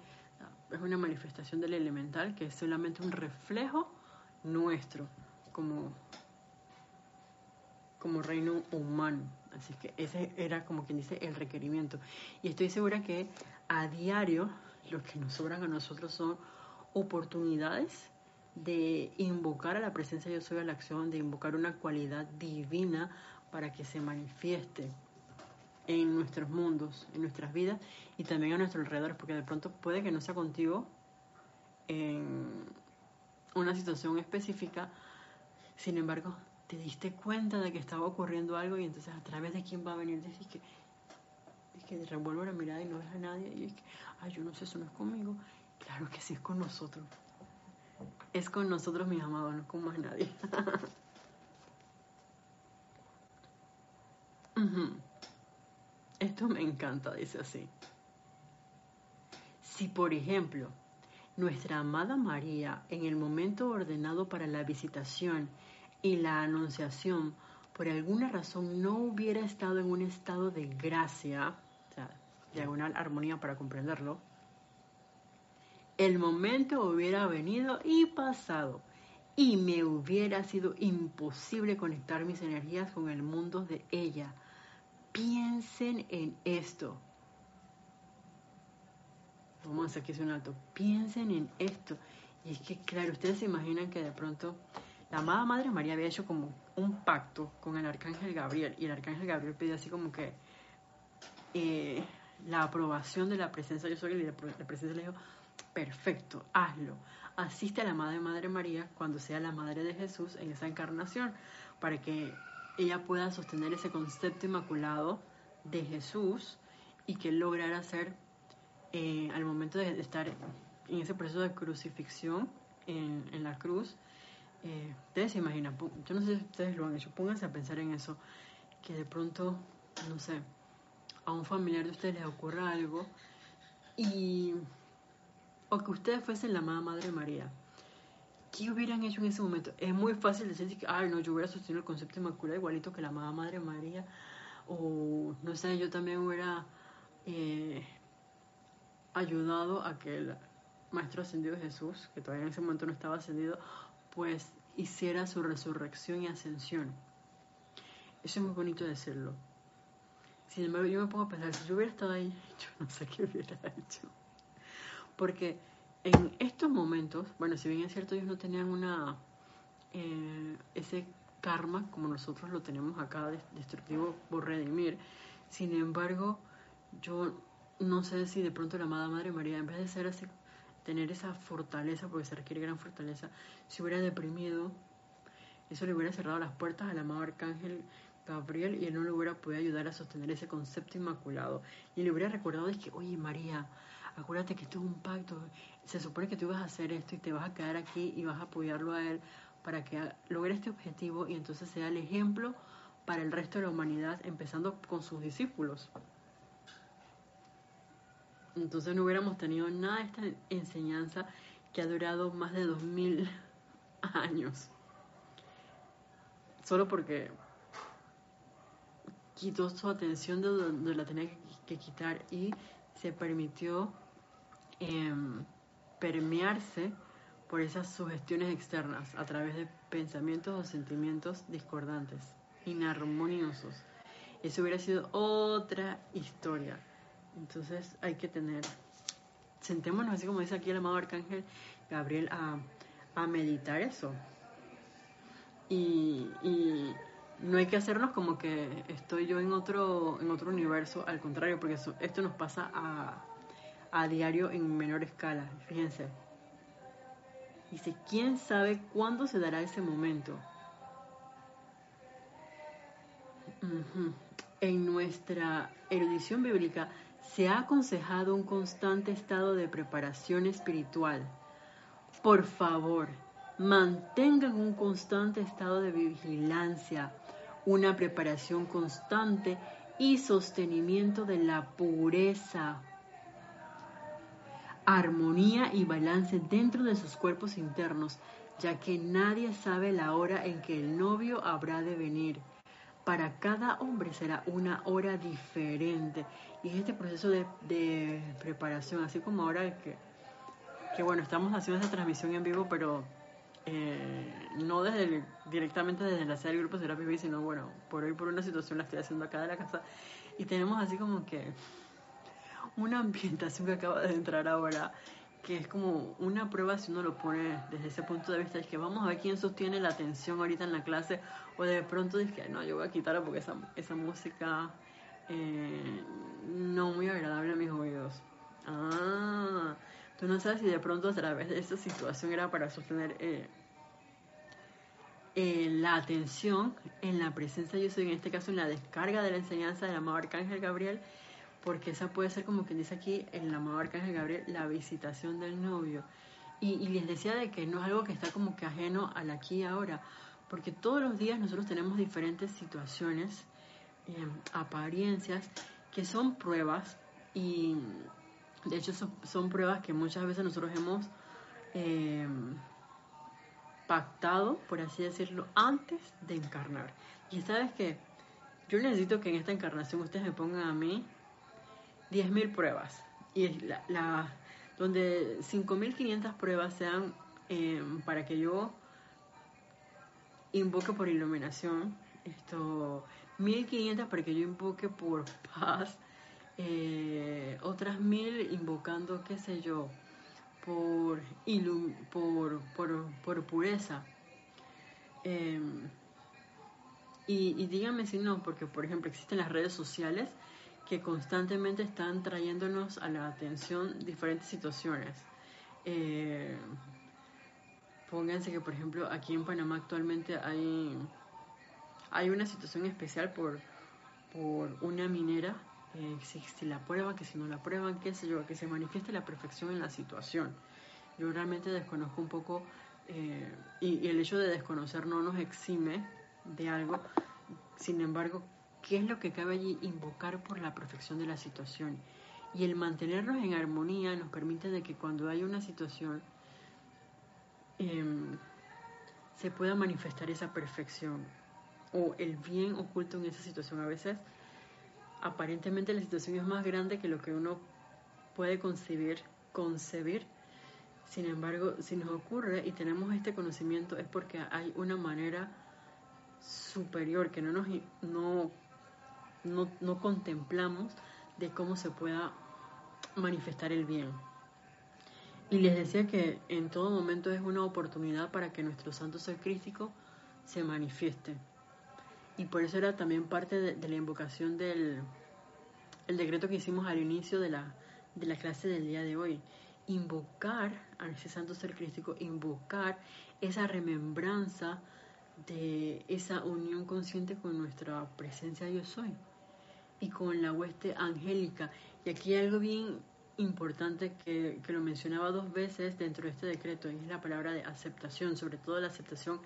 es una manifestación del elemental que es solamente un reflejo nuestro como, como reino humano. Así que ese era como quien dice el requerimiento. Y estoy segura que a diario lo que nos sobran a nosotros son oportunidades de invocar a la presencia yo soy a la acción, de invocar una cualidad divina para que se manifieste en nuestros mundos, en nuestras vidas y también a nuestro alrededor, porque de pronto puede que no sea contigo en una situación específica, sin embargo, te diste cuenta de que estaba ocurriendo algo y entonces a través de quién va a venir decir que que revuelvo la mirada y no ves a nadie y es que, ay, yo no sé, eso no es conmigo. Claro que sí es con nosotros. Es con nosotros, mis amados, no con más nadie. Esto me encanta, dice así. Si, por ejemplo, nuestra amada María, en el momento ordenado para la visitación y la anunciación, por alguna razón no hubiera estado en un estado de gracia, diagonal armonía para comprenderlo, el momento hubiera venido y pasado y me hubiera sido imposible conectar mis energías con el mundo de ella piensen en esto. Vamos a hacer que un alto. Piensen en esto. Y es que, claro, ustedes se imaginan que de pronto la amada Madre María había hecho como un pacto con el Arcángel Gabriel. Y el Arcángel Gabriel pidió así como que eh, la aprobación de la presencia. Yo soy y la presencia le dijo, perfecto, hazlo. Asiste a la Madre Madre María cuando sea la Madre de Jesús en esa encarnación. Para que ella pueda sostener ese concepto inmaculado de Jesús y que lograra ser eh, al momento de estar en ese proceso de crucifixión en, la cruz, Eh, ustedes se imaginan, yo no sé si ustedes lo han hecho, pónganse a pensar en eso, que de pronto, no sé, a un familiar de ustedes les ocurra algo y o que ustedes fuesen la amada Madre María. ¿Qué hubieran hecho en ese momento? Es muy fácil decir que, ay, no, yo hubiera sostenido el concepto inmaculado igualito que la amada Madre María, o no sé, yo también hubiera eh, ayudado a que el Maestro Ascendido Jesús, que todavía en ese momento no estaba ascendido, pues hiciera su resurrección y ascensión. Eso es muy bonito decirlo. Sin embargo, yo me pongo a pensar, si yo hubiera estado ahí, yo no sé qué hubiera hecho. Porque en estos momentos, bueno, si bien es cierto, ellos no tenían una eh, ese karma como nosotros lo tenemos acá, destructivo por redimir. Sin embargo, yo no sé si de pronto la amada Madre María, en vez de ser así, tener esa fortaleza, porque se requiere gran fortaleza, se hubiera deprimido, eso le hubiera cerrado las puertas al amado Arcángel Gabriel y él no le hubiera podido ayudar a sostener ese concepto inmaculado. Y le hubiera recordado es que, oye María, acuérdate que esto es un pacto, se supone que tú vas a hacer esto y te vas a quedar aquí y vas a apoyarlo a él para que logre este objetivo y entonces sea el ejemplo para el resto de la humanidad, empezando con sus discípulos. Entonces no hubiéramos tenido nada de esta enseñanza que ha durado más de dos mil años. Solo porque quitó su atención de donde la tenía que quitar y se permitió em, permearse por esas sugestiones externas a través de pensamientos o sentimientos discordantes, inarmoniosos. Eso hubiera sido otra historia. Entonces hay que tener, sentémonos así como dice aquí el amado Arcángel Gabriel a, a meditar eso. Y, y no hay que hacernos como que estoy yo en otro, en otro universo, al contrario, porque esto nos pasa a, a diario en menor escala. Fíjense. Dice, ¿quién sabe cuándo se dará ese momento? En nuestra erudición bíblica se ha aconsejado un constante estado de preparación espiritual. Por favor, mantengan un constante estado de vigilancia, una preparación constante y sostenimiento de la pureza, armonía y balance dentro de sus cuerpos internos, ya que nadie sabe la hora en que el novio habrá de venir. Para cada hombre será una hora diferente. Y este proceso de, preparación, así como ahora que, que, bueno, estamos haciendo esta transmisión en vivo, pero eh, no desde directamente desde la sede del grupo Serapis Bay, sino bueno, por hoy por una situación la estoy haciendo acá de la casa y tenemos así como que una ambientación que acaba de entrar ahora que es como una prueba si uno lo pone desde ese punto de vista, es que vamos a ver quién sostiene la atención ahorita en la clase, o de pronto dices no, yo voy a quitarla porque esa, esa música eh, no muy agradable a mis oídos. Ah, No sabes si de pronto a través de esta situación era para sostener eh, eh, la atención en la presencia yo soy, en este caso en la descarga de la enseñanza del amado Arcángel Gabriel, porque esa puede ser como quien dice aquí, el amado Arcángel Gabriel, la visitación del novio. Y, les decía de que no es algo que está como que ajeno al aquí y ahora, porque todos los días nosotros tenemos diferentes situaciones, eh, apariencias, que son pruebas y de hecho, son, pruebas que muchas veces nosotros hemos eh, pactado, por así decirlo, antes de encarnar. Y sabes que yo necesito que en esta encarnación ustedes me pongan a mí 10.000 pruebas. Y la, la, donde 5.500 pruebas sean eh, para que yo invoque por iluminación, esto 1.500 para que yo invoque por paz, eh, otras mil invocando, qué sé yo, por, por, por, por pureza. Em, y, díganme si no, porque por ejemplo existen las redes sociales que constantemente están trayéndonos a la atención diferentes situaciones. Eh, pónganse que, por ejemplo, aquí en Panamá actualmente hay, hay una situación especial por, por una minera eh, si, la prueban, que si no la prueban, qué sé yo, que se manifieste la perfección en la situación. Yo realmente desconozco un poco eh, y, el hecho de desconocer no nos exime de algo. Sin embargo, ¿qué es lo que cabe allí? Invocar por la perfección de la situación. Y el mantenernos en armonía nos permite de que cuando hay una situación em, se pueda manifestar esa perfección o el bien oculto en esa situación. A veces, aparentemente la situación es más grande que lo que uno puede concebir, concebir sin embargo, si nos ocurre y tenemos este conocimiento es porque hay una manera superior que no nos no, no, contemplamos de cómo se pueda manifestar el bien. Y les decía que en todo momento es una oportunidad para que nuestro santo ser crístico se manifieste. Y por eso era también parte de, la invocación del el decreto que hicimos al inicio de la, de la clase del día de hoy invocar a ese santo ser crístico, invocar esa remembranza de esa unión consciente con nuestra presencia yo soy y con la hueste angélica. Y aquí hay algo bien importante que, que, lo mencionaba dos veces dentro de este decreto y es la palabra de aceptación, sobre todo la aceptación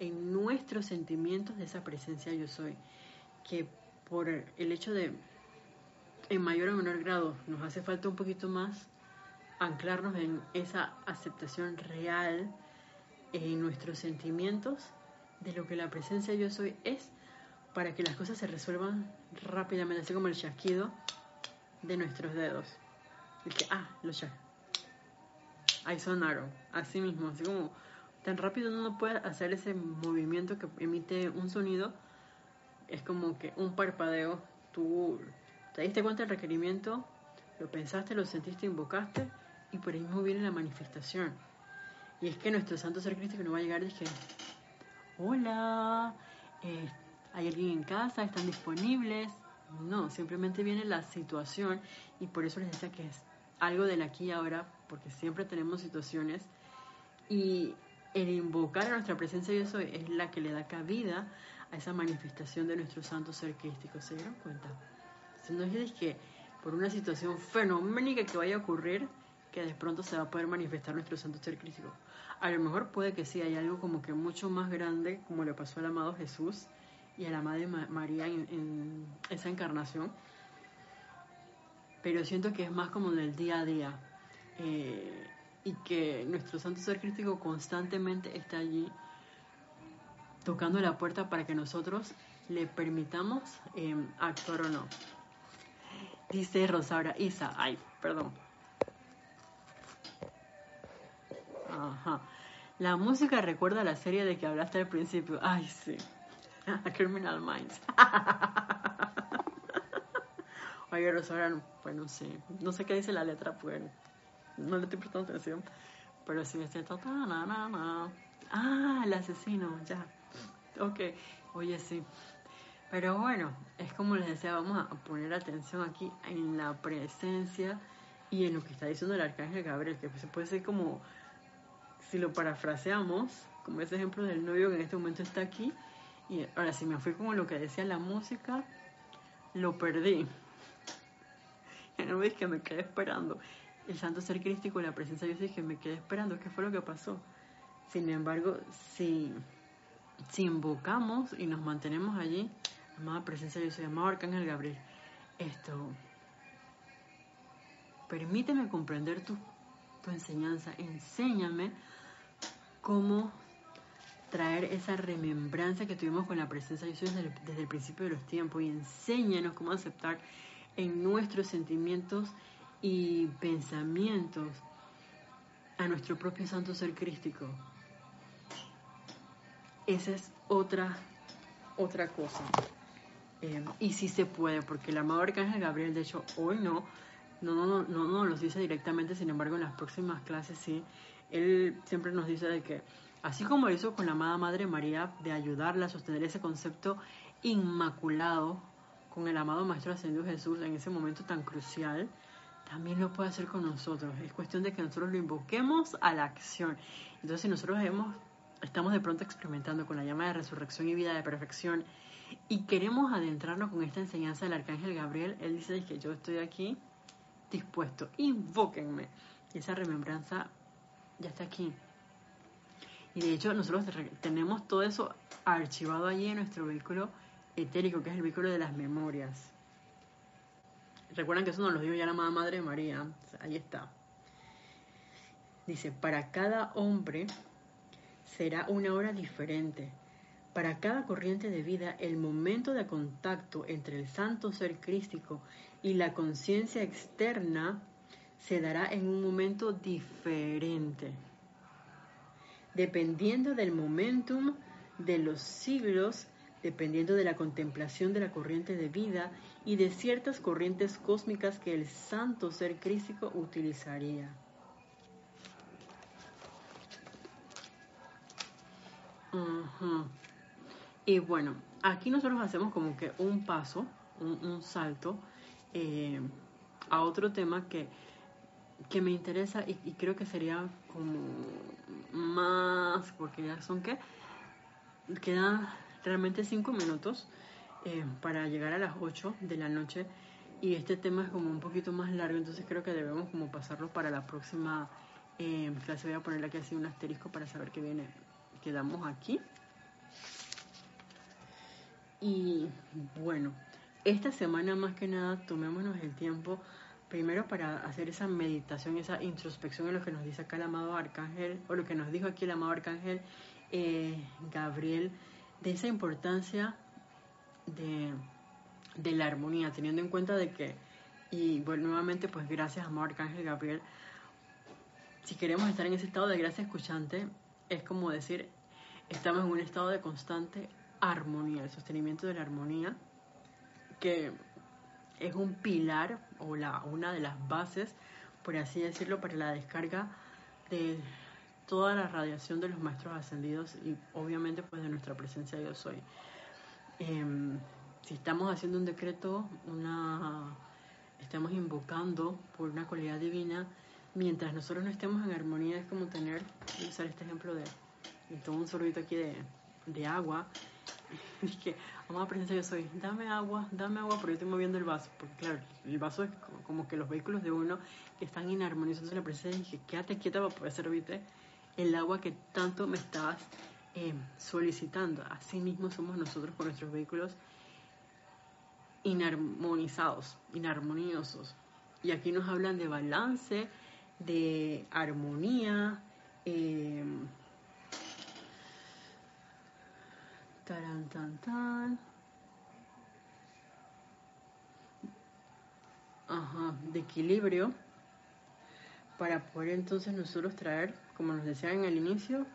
en nuestros sentimientos de esa presencia yo soy, que por el hecho de en mayor o menor grado nos hace falta un poquito más anclarnos en esa aceptación real en nuestros sentimientos de lo que la presencia yo soy es para que las cosas se resuelvan rápidamente, así como el chasquido de nuestros dedos. Y que, ah, los chas. Ahí sonaron, así mismo, así como tan rápido uno no puede hacer ese movimiento que emite un sonido, es como que un parpadeo, tú te diste cuenta del requerimiento, lo pensaste, lo sentiste, invocaste y por ahí mismo viene la manifestación. Y es que nuestro santo ser crístico no va a llegar y dije, hola, eh, hay alguien en casa, están disponibles. No, simplemente viene la situación y por eso les decía que es algo del aquí y ahora, porque siempre tenemos situaciones y el invocar a nuestra presencia yo soy es la que le da cabida a esa manifestación de nuestro santo ser crístico. ¿Se dieron cuenta? Si no es que por una situación fenoménica que vaya a ocurrir, que de pronto se va a poder manifestar nuestro santo ser crítico. A lo mejor puede que sí, hay algo como que mucho más grande, como le pasó al amado Jesús y a la Madre María en, esa encarnación, pero siento que es más como del día a día eh, y que nuestro santo ser crítico constantemente está allí tocando la puerta para que nosotros le permitamos eh, actuar o no. Dice Rosaura Isa, ay, perdón, Ajá. La música recuerda a la serie de que hablaste al principio. Ay, sí. Criminal Minds. Oye, Rosario, pues no sé. No sé qué dice la letra, pues no le estoy prestando atención. Pero sí, este Ah, el asesino, ya. Ok. Oye, sí. Pero bueno, es como les decía, vamos a poner atención aquí en la presencia y en lo que está diciendo el arcángel Gabriel, que se puede ser como si lo parafraseamos, como ese ejemplo del novio que en este momento está aquí, y ahora si me fui como lo que decía la música, lo perdí. Ya no ves que me quedé esperando. El santo ser crístico, la presencia de Dios, que me quedé esperando. ¿Qué fue lo que pasó? Sin embargo, si, si invocamos y nos mantenemos allí, amada presencia de Dios, amado Arcángel Gabriel, esto, permíteme comprender tu, tu enseñanza, enséñame cómo traer esa remembranza que tuvimos con la presencia de Dios desde el, principio de los tiempos y enséñanos cómo aceptar en nuestros sentimientos y pensamientos a nuestro propio santo ser crístico. Esa es otra, otra cosa. Eh, y sí se puede, porque el amado Arcángel Gabriel, de hecho, hoy no, no, no, no, no nos lo dice directamente, sin embargo, en las próximas clases sí él siempre nos dice de que, así como hizo con la amada Madre María, de ayudarla a sostener ese concepto inmaculado con el amado Maestro Ascendido Jesús en ese momento tan crucial, también lo puede hacer con nosotros. Es cuestión de que nosotros lo invoquemos a la acción. Entonces, si nosotros hemos, estamos de pronto experimentando con la llama de resurrección y vida de perfección y queremos adentrarnos con esta enseñanza del Arcángel Gabriel, él dice que yo estoy aquí dispuesto, invóquenme. Y esa remembranza ya está aquí. Y de hecho nosotros tenemos todo eso archivado allí en nuestro vehículo etérico, que es el vehículo de las memorias. Recuerden que eso nos lo dijo ya la Madre María. Ahí está. Dice, para cada hombre será una hora diferente. Para cada corriente de vida, el momento de contacto entre el santo ser crístico y la conciencia externa se dará en un momento diferente. Dependiendo del momentum de los siglos, dependiendo de la contemplación de la corriente de vida y de ciertas corrientes cósmicas que el santo ser crístico utilizaría. Y bueno, aquí nosotros hacemos como que un paso, un, salto eh, a otro tema que, que me interesa y, y, creo que sería como más, porque ya son que quedan realmente cinco minutos eh, para llegar a las 8 de la noche y este tema es como un poquito más largo, entonces creo que debemos como pasarlo para la próxima eh, clase. Voy a ponerle aquí así un asterisco para saber que viene. Quedamos aquí. Y bueno, esta semana más que nada tomémonos el tiempo primero para hacer esa meditación, esa introspección en lo que nos dice acá el amado arcángel, o lo que nos dijo aquí el amado arcángel eh, Gabriel, de esa importancia de, la armonía, teniendo en cuenta de que, y bueno, nuevamente pues gracias a Arcángel Gabriel, si queremos estar en ese estado de gracia escuchante, es como decir, estamos en un estado de constante armonía, el sostenimiento de la armonía, que es un pilar o la, una de las bases, por así decirlo, para la descarga de toda la radiación de los maestros ascendidos y obviamente pues de nuestra presencia yo soy. Em, si estamos haciendo un decreto, una, estamos invocando por una cualidad divina, mientras nosotros no estemos en armonía, es como tener, voy a usar este ejemplo de, de un sorbito aquí de, de agua, y que, amada presencia yo soy, dame agua, dame agua, porque yo estoy moviendo el vaso, porque claro, el vaso es como que los vehículos de uno están en armonía, entonces la presencia dije, quédate quieta para poder servirte el agua que tanto me estás eh, solicitando. Así mismo somos nosotros con nuestros vehículos inarmonizados, inarmoniosos. Y aquí nos hablan de balance, de armonía, eh, tan, tan. Ajá, de equilibrio para poder entonces nosotros traer, como nos decían el inicio,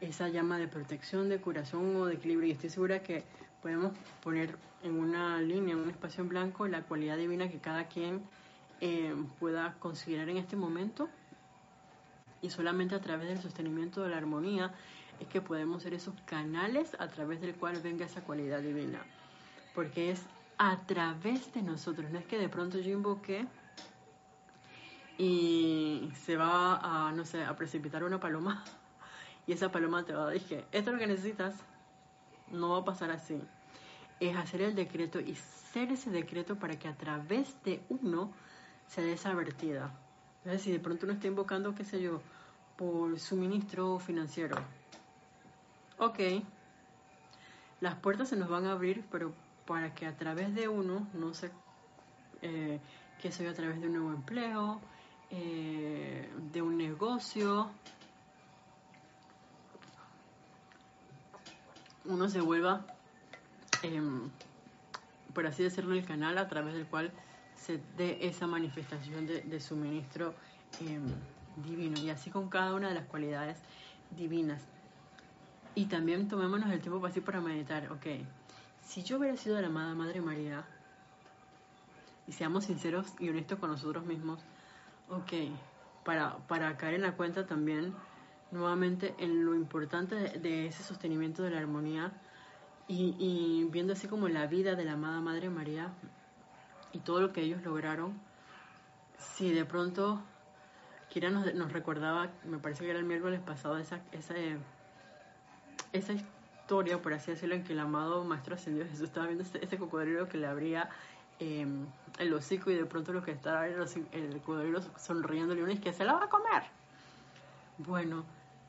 esa llama de protección, de curación o de equilibrio. Y estoy segura que podemos poner en una línea, en un espacio en blanco, la cualidad divina que cada quien eh, pueda considerar en este momento. Y solamente a través del sostenimiento de la armonía es que podemos ser esos canales a través del cual venga esa cualidad divina. Porque es a través de nosotros, no es que de pronto yo invoqué y se va a, no sé, a precipitar una paloma y esa paloma te va a decir, esto es lo que necesitas, no va a pasar así. Es hacer el decreto y ser ese decreto para que a través de uno se dé. Es si de pronto uno está invocando, qué sé yo, por suministro financiero. Ok, las puertas se nos van a abrir, pero para que a través de uno, no sé, eh, qué sé yo, a través de un nuevo empleo, eh, de un negocio, uno se vuelva, em, por así decirlo, el canal a través del cual se dé esa manifestación de, suministro em, divino. Y así con cada una de las cualidades divinas. Y también tomémonos el tiempo así para meditar, ok, si yo hubiera sido la amada Madre María, y seamos sinceros y honestos con nosotros mismos, ok, para, para caer en la cuenta también nuevamente en lo importante de, ese sostenimiento de la armonía y, viendo así como la vida de la amada Madre María y todo lo que ellos lograron, si de pronto Kira nos, recordaba, me parece que era el miércoles pasado, esa, esa, esa historia, por así decirlo, en que el amado Maestro Ascendido Jesús estaba viendo ese, cocodrilo que le abría em, el hocico y de pronto lo que estaba el, el cocodrilo sonriendo y es que se la va a comer. Bueno,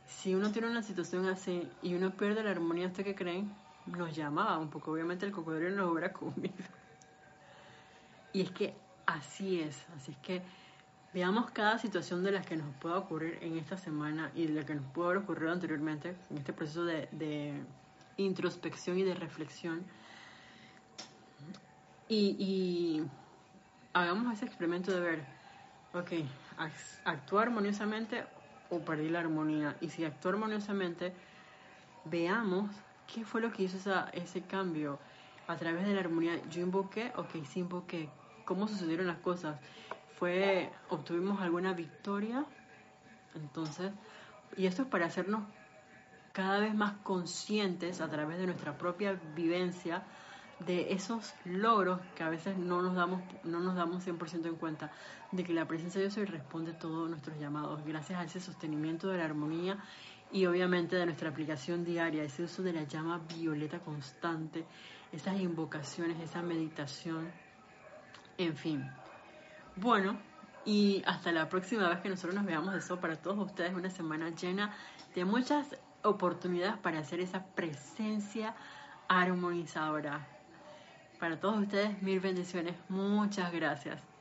si uno tiene una situación así y uno pierde la armonía, ¿usted qué creen? Nos llamaba un poco, obviamente el cocodrilo nos hubiera comido. Y es que así es, así es que veamos cada situación de las que nos pueda ocurrir en esta semana y de la que nos pudo haber ocurrido anteriormente, en este proceso de, introspección y de reflexión. Y, y hagamos ese experimento de ver, ok, actúa armoniosamente o perdí la armonía. Y si actúa armoniosamente, veamos qué fue lo que hizo ese cambio a través de la armonía. Yo invoqué, ok, sí invoqué. ¿Cómo sucedieron las cosas? Fue, obtuvimos alguna victoria. Entonces, y esto es para hacernos cada vez más conscientes a través de nuestra propia vivencia de esos logros que a veces no nos damos, no nos damos 100% en cuenta, de que la presencia de Dios hoy responde todos nuestros llamados, gracias a ese sostenimiento de la armonía y obviamente de nuestra aplicación diaria, ese uso de la llama violeta constante, esas invocaciones, esa meditación, en fin. Bueno, y hasta la próxima vez que nosotros nos veamos, eso para todos ustedes una semana llena de muchas oportunidades para hacer esa presencia armonizadora. Para todos ustedes, mil bendiciones. Muchas gracias.